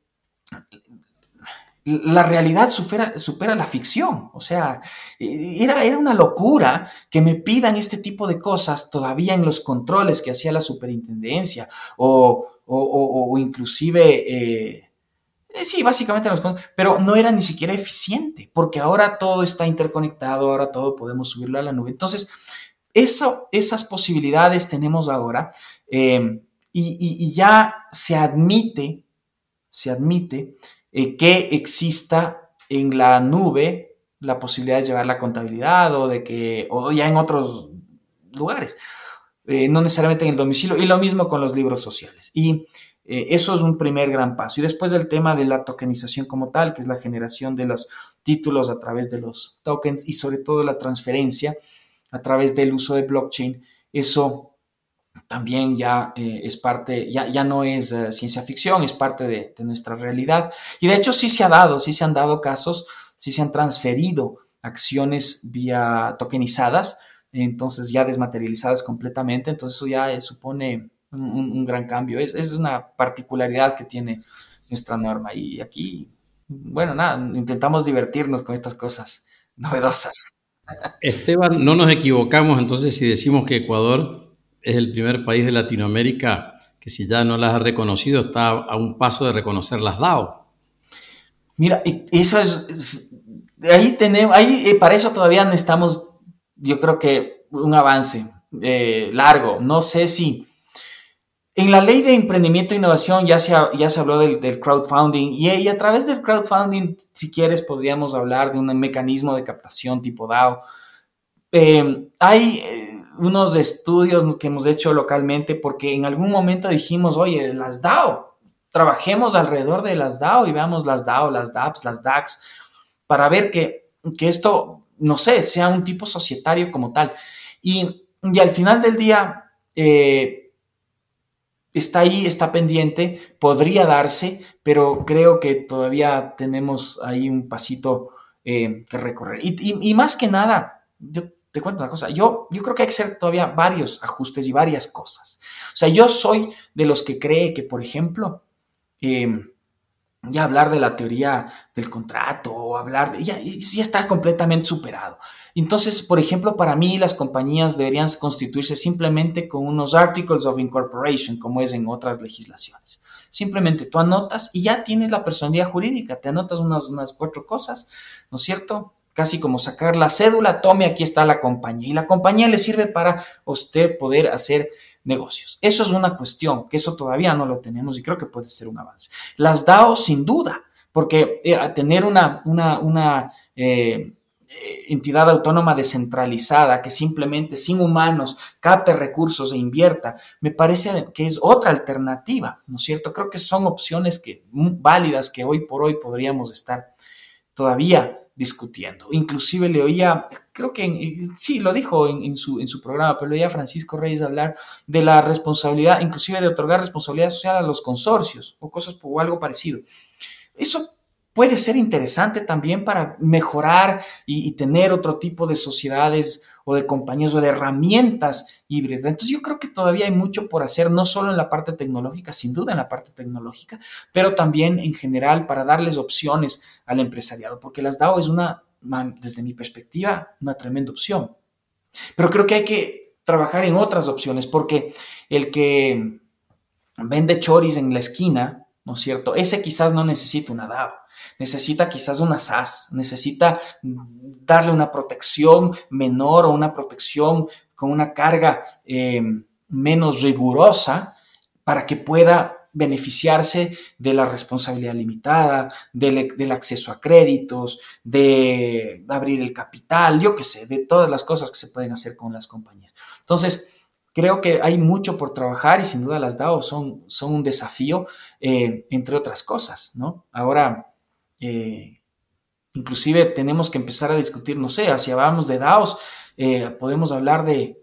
la realidad supera, supera, la ficción. O sea, era, era, una locura que me pidan este tipo de cosas todavía en los controles que hacía la superintendencia o, o, inclusive... Eh, eh, sí, básicamente los pero no era ni siquiera eficiente, porque ahora todo está interconectado, ahora todo podemos subirlo a la nube. Entonces, eso, esas posibilidades tenemos ahora eh, y, y, ya se admite se admite eh, que exista en la nube la posibilidad de llevar la contabilidad o de que, o ya en otros lugares, eh, no necesariamente en el domicilio, y lo mismo con los libros sociales. Y eh, eso es un primer gran paso. Y después del tema de la tokenización como tal, que es la generación de los títulos a través de los tokens y sobre todo la transferencia a través del uso de blockchain, eso también ya eh, es parte, ya, ya no es eh, ciencia ficción, es parte de, nuestra realidad. Y de hecho sí se ha dado, sí se han dado casos, sí se han transferido acciones vía tokenizadas, entonces ya desmaterializadas completamente, entonces eso ya supone un, gran cambio. Es, es, una particularidad que tiene nuestra norma y aquí, bueno, nada, intentamos divertirnos con estas cosas novedosas. Esteban, no nos equivocamos entonces si decimos que Ecuador es el primer país de Latinoamérica que si ya no las ha reconocido está a un paso de reconocer las DAO. Mira, eso es, ahí tenemos, ahí eh, para eso todavía necesitamos, yo creo que un avance eh, largo. No sé si en la ley de emprendimiento e innovación ya se, ya se habló del, crowdfunding y, a través del crowdfunding, si quieres, podríamos hablar de un mecanismo de captación tipo DAO. Em, hay eh, unos estudios que hemos hecho localmente porque en algún momento dijimos, oye, las DAO, trabajemos alrededor de las DAO y veamos las DAO, las DApps, las DAX, para ver que, esto, no sé, sea un tipo societario como tal. Y, y al final del día, eh, está ahí, está pendiente, podría darse, pero creo que todavía tenemos ahí un pasito eh, que recorrer. Y, más que nada, yo te cuento una cosa, yo, yo creo que hay que hacer todavía varios ajustes y varias cosas. O sea, yo soy de los que cree que, por ejemplo, em, ya hablar de la teoría del contrato o hablar de, ya, está completamente superado. Entonces, por ejemplo, para mí las compañías deberían constituirse simplemente con unos Articles of Incorporation, como es en otras legislaciones. Simplemente tú anotas y ya tienes la personalidad jurídica, te anotas unas, unas cuatro cosas, ¿no es cierto? Casi como sacar la cédula, tome, aquí está la compañía. Y la compañía le sirve para usted poder hacer negocios. Eso es una cuestión, que eso todavía no lo tenemos y creo que puede ser un avance. Las DAO, sin duda, porque eh, tener una, una, eh, entidad autónoma descentralizada que simplemente sin humanos capte recursos e invierta, me parece que es otra alternativa, ¿no es cierto? Creo que son opciones que, válidas que hoy por hoy podríamos estar todavía discutiendo. Inclusive le oía, creo que sí, lo dijo en, su, en su programa, pero le oía a Francisco Reyes hablar de la responsabilidad, inclusive de otorgar responsabilidad social a los consorcios o cosas o algo parecido. Eso puede ser interesante también para mejorar y, tener otro tipo de sociedades o de compañías o de herramientas híbridas. Entonces yo creo que todavía hay mucho por hacer, no solo en la parte tecnológica, sin duda en la parte tecnológica, pero también en general para darles opciones al empresariado, porque las DAO es una, desde mi perspectiva, una tremenda opción. Pero creo que hay que trabajar en otras opciones, porque el que vende choris en la esquina, ¿no es cierto? Ese quizás no necesita una DAO necesita quizás una SAS, necesita darle una protección menor o una protección con una carga eh, menos rigurosa para que pueda beneficiarse de la responsabilidad limitada, del, acceso a créditos, de abrir el capital, yo qué sé, de todas las cosas que se pueden hacer con las compañías. Entonces, creo que hay mucho por trabajar y sin duda las DAO son, son un desafío, eh, entre otras cosas, ¿no? Ahora, eh, inclusive tenemos que empezar a discutir, no sé, si hablamos de DAOs, eh, podemos hablar de,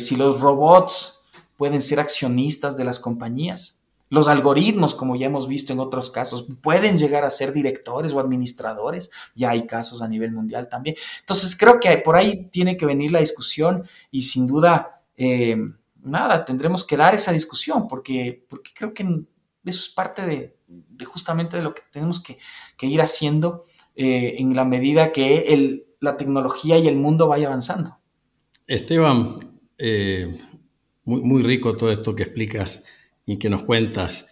si los robots pueden ser accionistas de las compañías. Los algoritmos, como ya hemos visto en otros casos, pueden llegar a ser directores o administradores. Ya hay casos a nivel mundial también. Entonces, creo que por ahí tiene que venir la discusión y sin duda, eh, nada, tendremos que dar esa discusión porque, creo que eso es parte de, justamente de lo que tenemos que, ir haciendo eh, en la medida que la tecnología y el mundo vaya avanzando. Esteban, eh, muy, rico todo esto que explicas y que nos cuentas.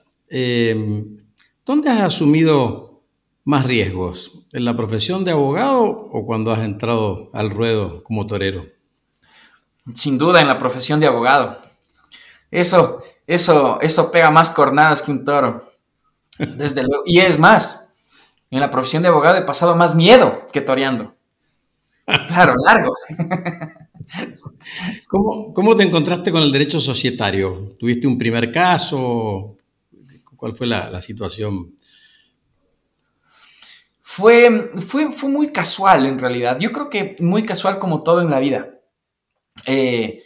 ¿Dónde has asumido más riesgos? ¿En la profesión de abogado o cuando has entrado al ruedo como torero? Sin duda en la profesión de abogado. Eso, eso, eso pega más cornadas que un toro. Desde luego. Y es más, en la profesión de abogado he pasado más miedo que toreando. Claro, largo. ¿Cómo, te encontraste con el derecho societario? ¿Tuviste un primer caso? ¿Cuál fue la, situación? Fue, fue, fue, muy casual en realidad. Yo creo que muy casual como todo en la vida. Eh,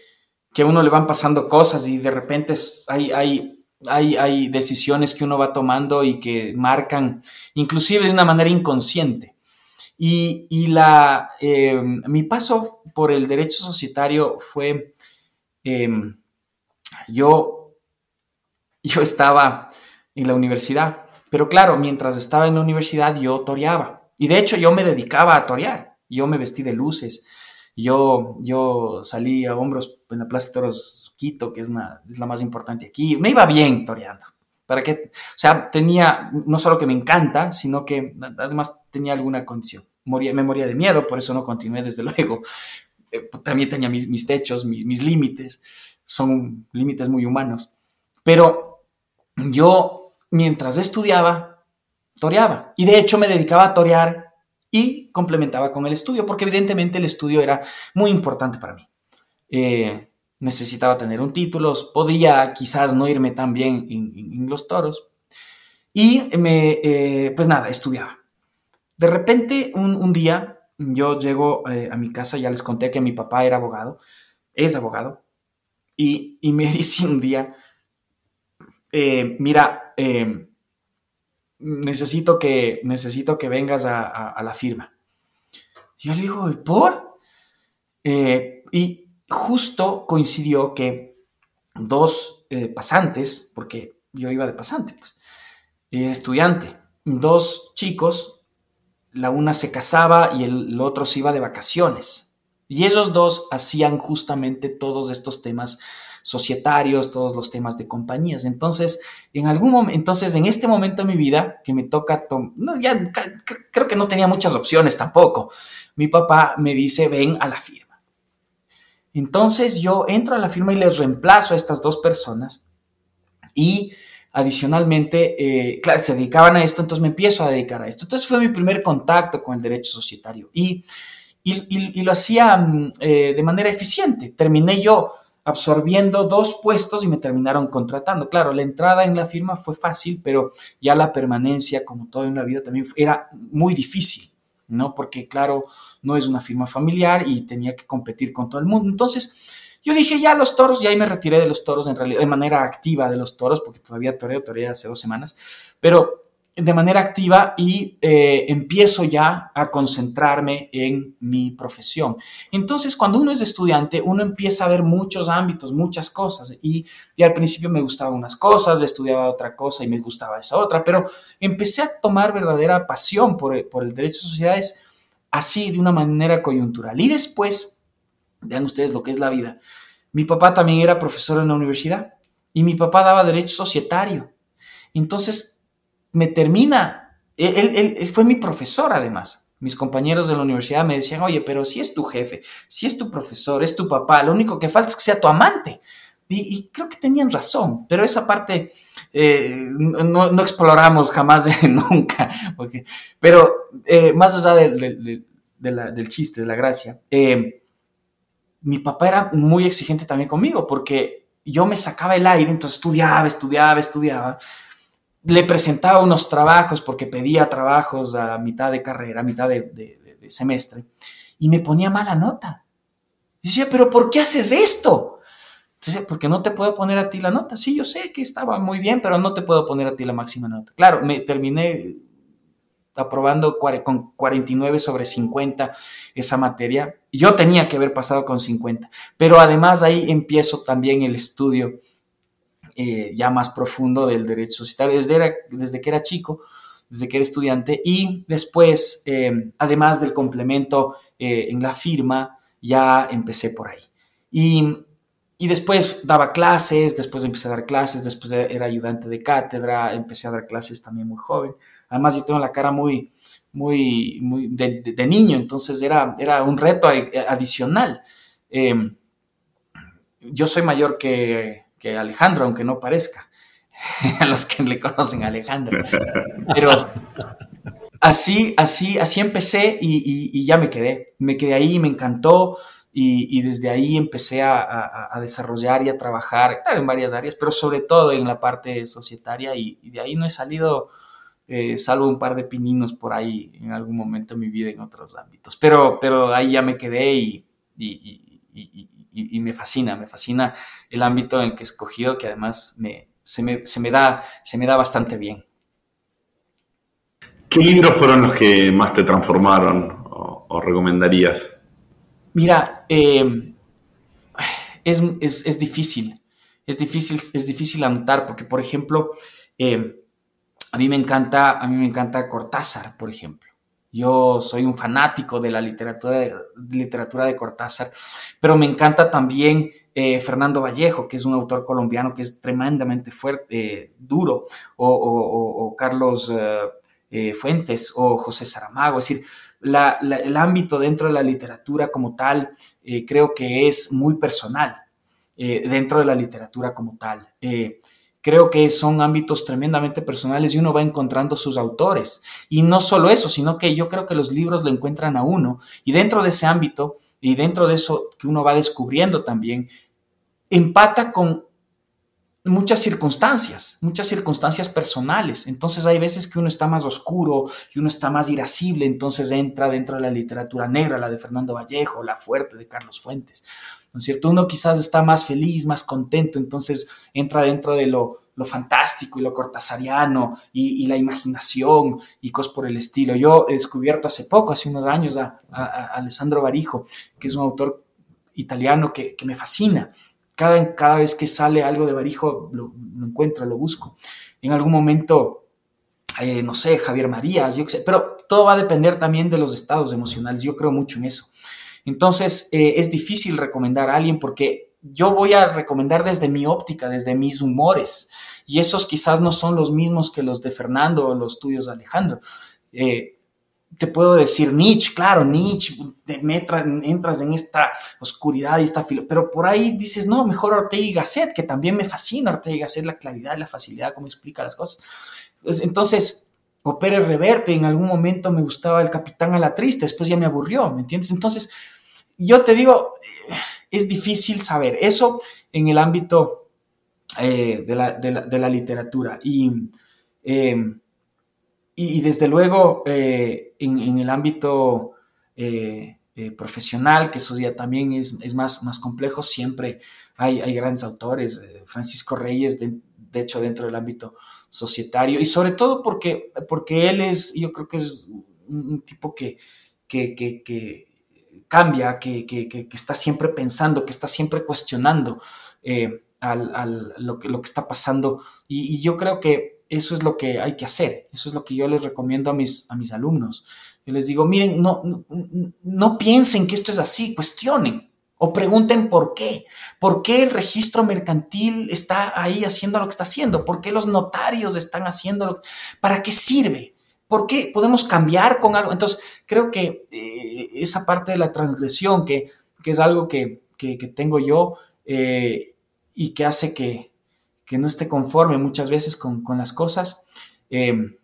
que a uno le van pasando cosas y de repente hay, hay, hay, hay decisiones que uno va tomando y que marcan, inclusive de una manera inconsciente. Y, la, em, mi paso por el derecho societario fue, em, yo, yo estaba en la universidad, pero claro, mientras estaba en la universidad yo toreaba. Y de hecho yo me dedicaba a torear. Yo me vestí de luces. Yo, yo salí a hombros en la Plaza de Toros Quito, que es, la más importante aquí. Me iba bien toreando. ¿Para que O sea, tenía, no solo que me encanta, sino que además tenía alguna condición. Moría, me moría de miedo, por eso no continué desde luego. Eh, también tenía mis, mis techos, mis, mis límites. Son límites muy humanos. Pero yo mientras estudiaba, toreaba. Y de hecho me dedicaba a torear y complementaba con el estudio, porque evidentemente el estudio era muy importante para mí. Eh, necesitaba tener un título, podía quizás no irme tan bien en, los toros. Y me, eh, pues nada, estudiaba. De repente, un, día, yo llego eh, a mi casa, ya les conté que mi papá era abogado, es abogado, y, y me dice un día, mira, Em, necesito, que, necesito que vengas a, la firma. Yo le digo, ¿por? Eh, y justo coincidió que dos eh, pasantes, porque yo iba de pasante, pues, estudiante, dos chicos, la una se casaba y el, el otro se iba de vacaciones. Y esos dos hacían justamente todos estos temas societarios, todos los temas de compañías. Entonces, en algún momento, entonces en este momento de mi vida que me toca, no, ya creo que no tenía muchas opciones tampoco. Mi papá me dice, ven a la firma. Entonces yo entro a la firma y les reemplazo a estas dos personas y adicionalmente, eh, claro, se dedicaban a esto, entonces me empiezo a dedicar a esto. Entonces fue mi primer contacto con el derecho societario y, y, lo hacía mm, eh, de manera eficiente. Terminé yo absorbiendo dos puestos y me terminaron contratando. Claro, la entrada en la firma fue fácil, pero ya la permanencia, como todo en la vida, también era muy difícil, ¿no? Porque, claro, no es una firma familiar y tenía que competir con todo el mundo. Entonces, yo dije, ya los toros, y ahí me retiré de los toros en realidad, de manera activa de los toros, porque todavía toreo, toreo hace dos semanas, pero de manera activa y eh, empiezo ya a concentrarme en mi profesión. Entonces, cuando uno es estudiante, uno empieza a ver muchos ámbitos, muchas cosas. Y, al principio me gustaban unas cosas, estudiaba otra cosa y me gustaba esa otra, pero empecé a tomar verdadera pasión por, el derecho de sociedades así, de una manera coyuntural. Y después, vean ustedes lo que es la vida. Mi papá también era profesor en la universidad y mi papá daba derecho societario. Entonces, me termina, él, fue mi profesor además. Mis compañeros de la universidad me decían, oye, pero si es tu jefe, si es tu profesor, es tu papá, lo único que falta es que sea tu amante. Y, creo que tenían razón, pero esa parte eh, no, exploramos jamás, nunca. Porque, pero eh, más allá del chiste, de la gracia, eh, mi papá era muy exigente también conmigo, porque yo me sacaba el aire, entonces estudiaba, estudiaba, estudiaba, le presentaba unos trabajos porque pedía trabajos a mitad de carrera, a mitad de, semestre, y me ponía mala nota. Y decía, pero ¿por qué haces esto? Entonces, porque no te puedo poner a ti la nota. Sí, yo sé que estaba muy bien, pero no te puedo poner a ti la máxima nota. Claro, me terminé aprobando con 49 sobre 50 esa materia. Yo tenía que haber pasado con 50, pero además ahí empiezo también el estudio eh, ya más profundo del derecho societario desde, desde que era chico, desde que era estudiante y después, eh, además del complemento eh, en la firma, ya empecé por ahí. Y, y, después daba clases, después empecé a dar clases, después era ayudante de cátedra, empecé a dar clases también muy joven. Además, yo tengo la cara muy, muy, muy de, niño, entonces era, era un reto adicional. yo soy mayor que, que Alejandro, aunque no parezca, a los que le conocen a Alejandro. Pero así, así, así empecé y, ya me quedé. Me quedé ahí, me encantó y, desde ahí empecé a, desarrollar y a trabajar en varias áreas, pero sobre todo en la parte societaria y, de ahí no he salido, eh, salvo un par de pininos por ahí en algún momento de mi vida en otros ámbitos. Pero, pero ahí ya me quedé y, y, me fascina, me fascina el ámbito en que he escogido, que además me, se, me, da, se me da bastante bien. ¿Qué libros fueron los que más te transformaron o, recomendarías? Mira, eh, es, difícil, es difícil, es difícil anotar porque, por ejemplo, eh, a mí me encanta, a mí me encanta Cortázar, por ejemplo. Yo soy un fanático de la literatura de, Cortázar, pero me encanta también eh, Fernando Vallejo, que es un autor colombiano que es tremendamente fuerte, eh, duro, o, Carlos eh, Fuentes o José Saramago. Es decir, el ámbito dentro de la literatura como tal creo que es muy personal, dentro de la literatura como tal creo que son ámbitos tremendamente personales y uno va encontrando sus autores. Y no solo eso, sino que yo creo que los libros lo encuentran a uno. Y dentro de ese ámbito y dentro de eso que uno va descubriendo también, empata con muchas circunstancias, muchas circunstancias personales. Entonces hay veces que uno está más oscuro y uno está más irascible, entonces entra dentro de la literatura negra, la de Fernando Vallejo, la fuerte de Carlos Fuentes. ¿No es cierto? Uno quizás está más feliz, más contento, entonces entra dentro de lo, fantástico y lo cortasariano y, la imaginación y cosas por el estilo. Yo he descubierto hace poco, hace unos años, a, Alessandro Barijo, que es un autor italiano que, me fascina. Cada, cada, vez que sale algo de Barijo, lo, encuentro, lo busco. En algún momento, eh, no sé, Javier Marías, yo qué sé, pero todo va a depender también de los estados emocionales. Yo creo mucho en eso. Entonces, eh, es difícil recomendar a alguien porque yo voy a recomendar desde mi óptica, desde mis humores. Y esos quizás no son los mismos que los de Fernando o los tuyos Alejandro. Eh, te puedo decir Nietzsche, claro, Nietzsche, entras en esta oscuridad y esta filo, pero por ahí dices, no, mejor Ortega y Gasset, que también me fascina Ortega y Gasset, la claridad, la facilidad, cómo explica las cosas. Pues, entonces, o Pérez Reverte, en algún momento me gustaba el Capitán a la Triste, después ya me aburrió, ¿me entiendes? Entonces, yo te digo, es difícil saber eso en el ámbito eh, de, la, literatura. Y, em, y, desde luego eh, en, el ámbito eh, profesional, que eso ya también es, más, más complejo, siempre hay, hay grandes autores. Francisco Reyes, de, hecho, dentro del ámbito societario, y sobre todo porque, porque él es, yo creo que es un, tipo que, que, que cambia, que, está siempre pensando, que está siempre cuestionando eh, lo, que, lo que está pasando. Y, yo creo que eso es lo que hay que hacer, eso es lo que yo les recomiendo a mis, a mis alumnos. Yo les digo, miren, no, no, piensen que esto es así, cuestionen. O pregunten por qué. ¿Por qué el registro mercantil está ahí haciendo lo que está haciendo? ¿Por qué los notarios están haciendo lo que... ¿Para qué sirve? ¿Por qué podemos cambiar con algo? Entonces, creo que eh, esa parte de la transgresión, que, es algo que, tengo yo eh, y que hace que, no esté conforme muchas veces con, las cosas, em,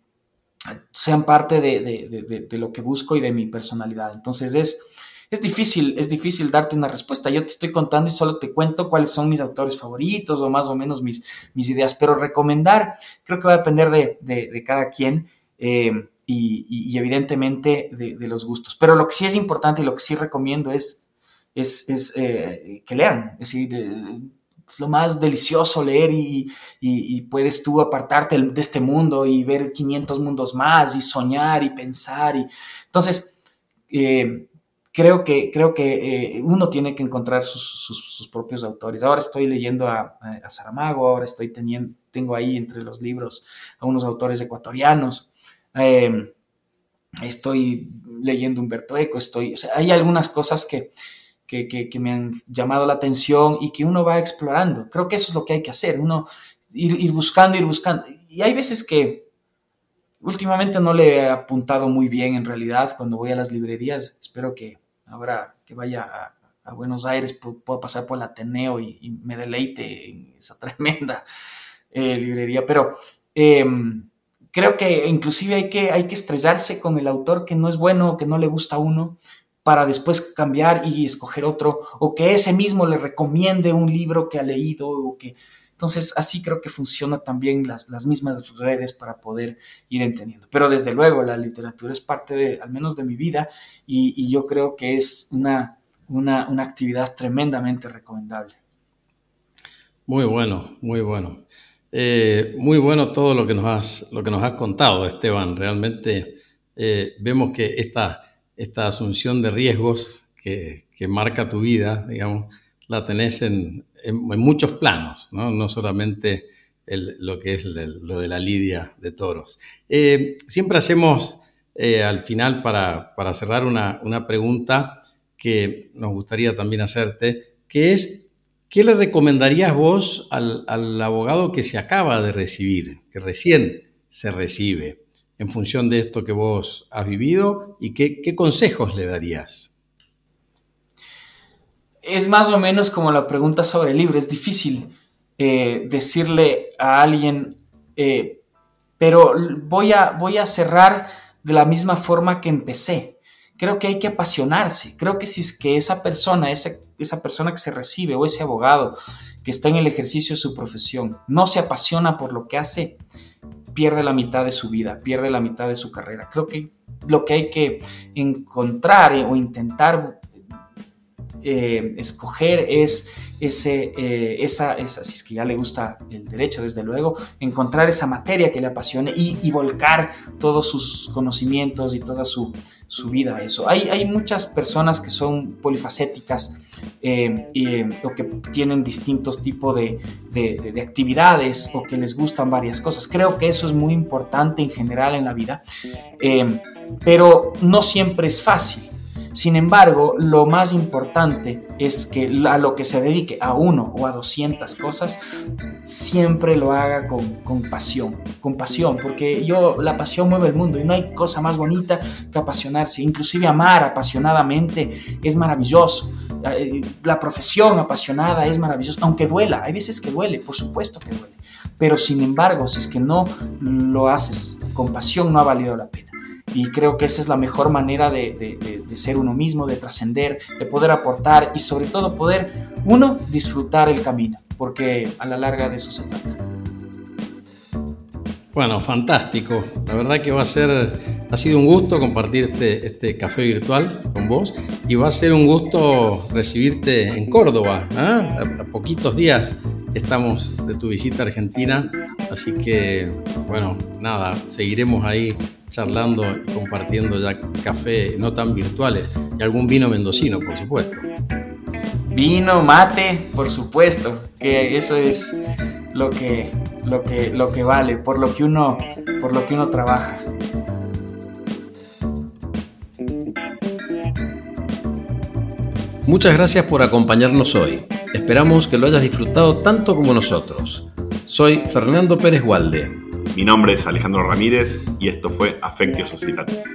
sean parte de, lo que busco y de mi personalidad. Entonces, es, es difícil, es difícil darte una respuesta. Yo te estoy contando y solo te cuento cuáles son mis autores favoritos o más o menos mis, mis ideas, pero recomendar creo que va a depender de, cada quien. Eh, y, evidentemente de, los gustos. Pero lo que sí es importante y lo que sí recomiendo es, es, eh, que lean. Es decir, lo más delicioso leer y, puedes tú apartarte de este mundo y ver 500 mundos más y soñar y pensar. Y... Entonces, eh, creo que, creo que uno tiene que encontrar sus, propios autores. Ahora estoy leyendo a, a Saramago, ahora estoy teniendo, tengo ahí entre los libros a unos autores ecuatorianos. Em, estoy leyendo Humberto Eco, estoy, hay algunas cosas que, que, me han llamado la atención y que uno va explorando. Creo que eso es lo que hay que hacer, uno ir, buscando, ir buscando. Y hay veces que últimamente no le he apuntado muy bien en realidad cuando voy a las librerías. Espero que ahora que vaya a, Buenos Aires pueda pasar por el Ateneo y, me deleite en esa tremenda eh, librería. Pero em, creo que inclusive hay que, hay que estrellarse con el autor que no es bueno, que no le gusta a uno, para después cambiar y escoger otro, o que ese mismo le recomiende un libro que ha leído, o que... Entonces, así creo que funciona también las, las mismas redes para poder ir entendiendo. Pero desde luego, la literatura es parte de, al menos de mi vida, y, yo creo que es una, una, una actividad tremendamente recomendable. Muy bueno, muy bueno. Eh, muy bueno todo lo que nos has, lo que nos has contado, Esteban. Realmente eh, vemos que esta, esta asunción de riesgos que, marca tu vida, digamos, la tenés en, muchos planos, no, solamente lo que es lo de la lidia de toros. Eh, siempre hacemos al final, para, cerrar, una, una pregunta que nos gustaría también hacerte, que es ¿Qué le recomendarías vos al, abogado que se acaba de recibir, que recién se recibe, en función de esto que vos has vivido y qué, consejos le darías? Es más o menos como la pregunta sobre el libro. Es difícil eh, decirle a alguien, eh, pero voy a, voy a cerrar de la misma forma que empecé creo que hay que apasionarse. Creo que si es que esa persona, esa, esa persona que se recibe o ese abogado que está en el ejercicio de su profesión no se apasiona por lo que hace, pierde la mitad de su vida, pierde la mitad de su carrera. Creo que lo que hay que encontrar o intentar eh, escoger es ese, eh, esa, esa, si es que ya le gusta el derecho, desde luego, encontrar esa materia que le apasione y, volcar todos sus conocimientos y toda su, su vida a eso. Hay, hay, muchas personas que son polifacéticas eh, o que tienen distintos tipos de, de, de, actividades o que les gustan varias cosas. Creo que eso es muy importante en general en la vida, pero no siempre es fácil. Sin embargo, lo más importante es que a lo que se dedique, a uno o a 200 cosas, siempre lo haga con, pasión, con pasión, porque yo, la pasión mueve el mundo y no hay cosa más bonita que apasionarse, inclusive amar apasionadamente es maravilloso. Eh, la profesión apasionada es maravillosa, aunque duela, hay veces que duele, por supuesto que duele, pero sin embargo, si es que no lo haces con pasión, no ha valido la pena. Y creo que esa es la mejor manera de, ser uno mismo, de trascender, de poder aportar y sobre todo poder, uno, disfrutar el camino, porque a la larga de eso se trata. Bueno, fantástico. La verdad que va a ser, ha sido un gusto compartir este, este café virtual con vos y va a ser un gusto recibirte en Córdoba. ¿ah? A, poquitos días estamos de tu visita a Argentina, así que bueno, nada, seguiremos ahí charlando y compartiendo ya café no tan virtuales y algún vino mendocino, por supuesto. Vino, mate, por supuesto, que eso es lo que, lo que, lo que vale, por lo que uno, por lo que uno trabaja. Muchas gracias por acompañarnos hoy. Esperamos que lo hayas disfrutado tanto como nosotros. Soy Fernando Pérez Gualde. Mi nombre es Alejandro Ramírez y esto fue Afectio Societatis.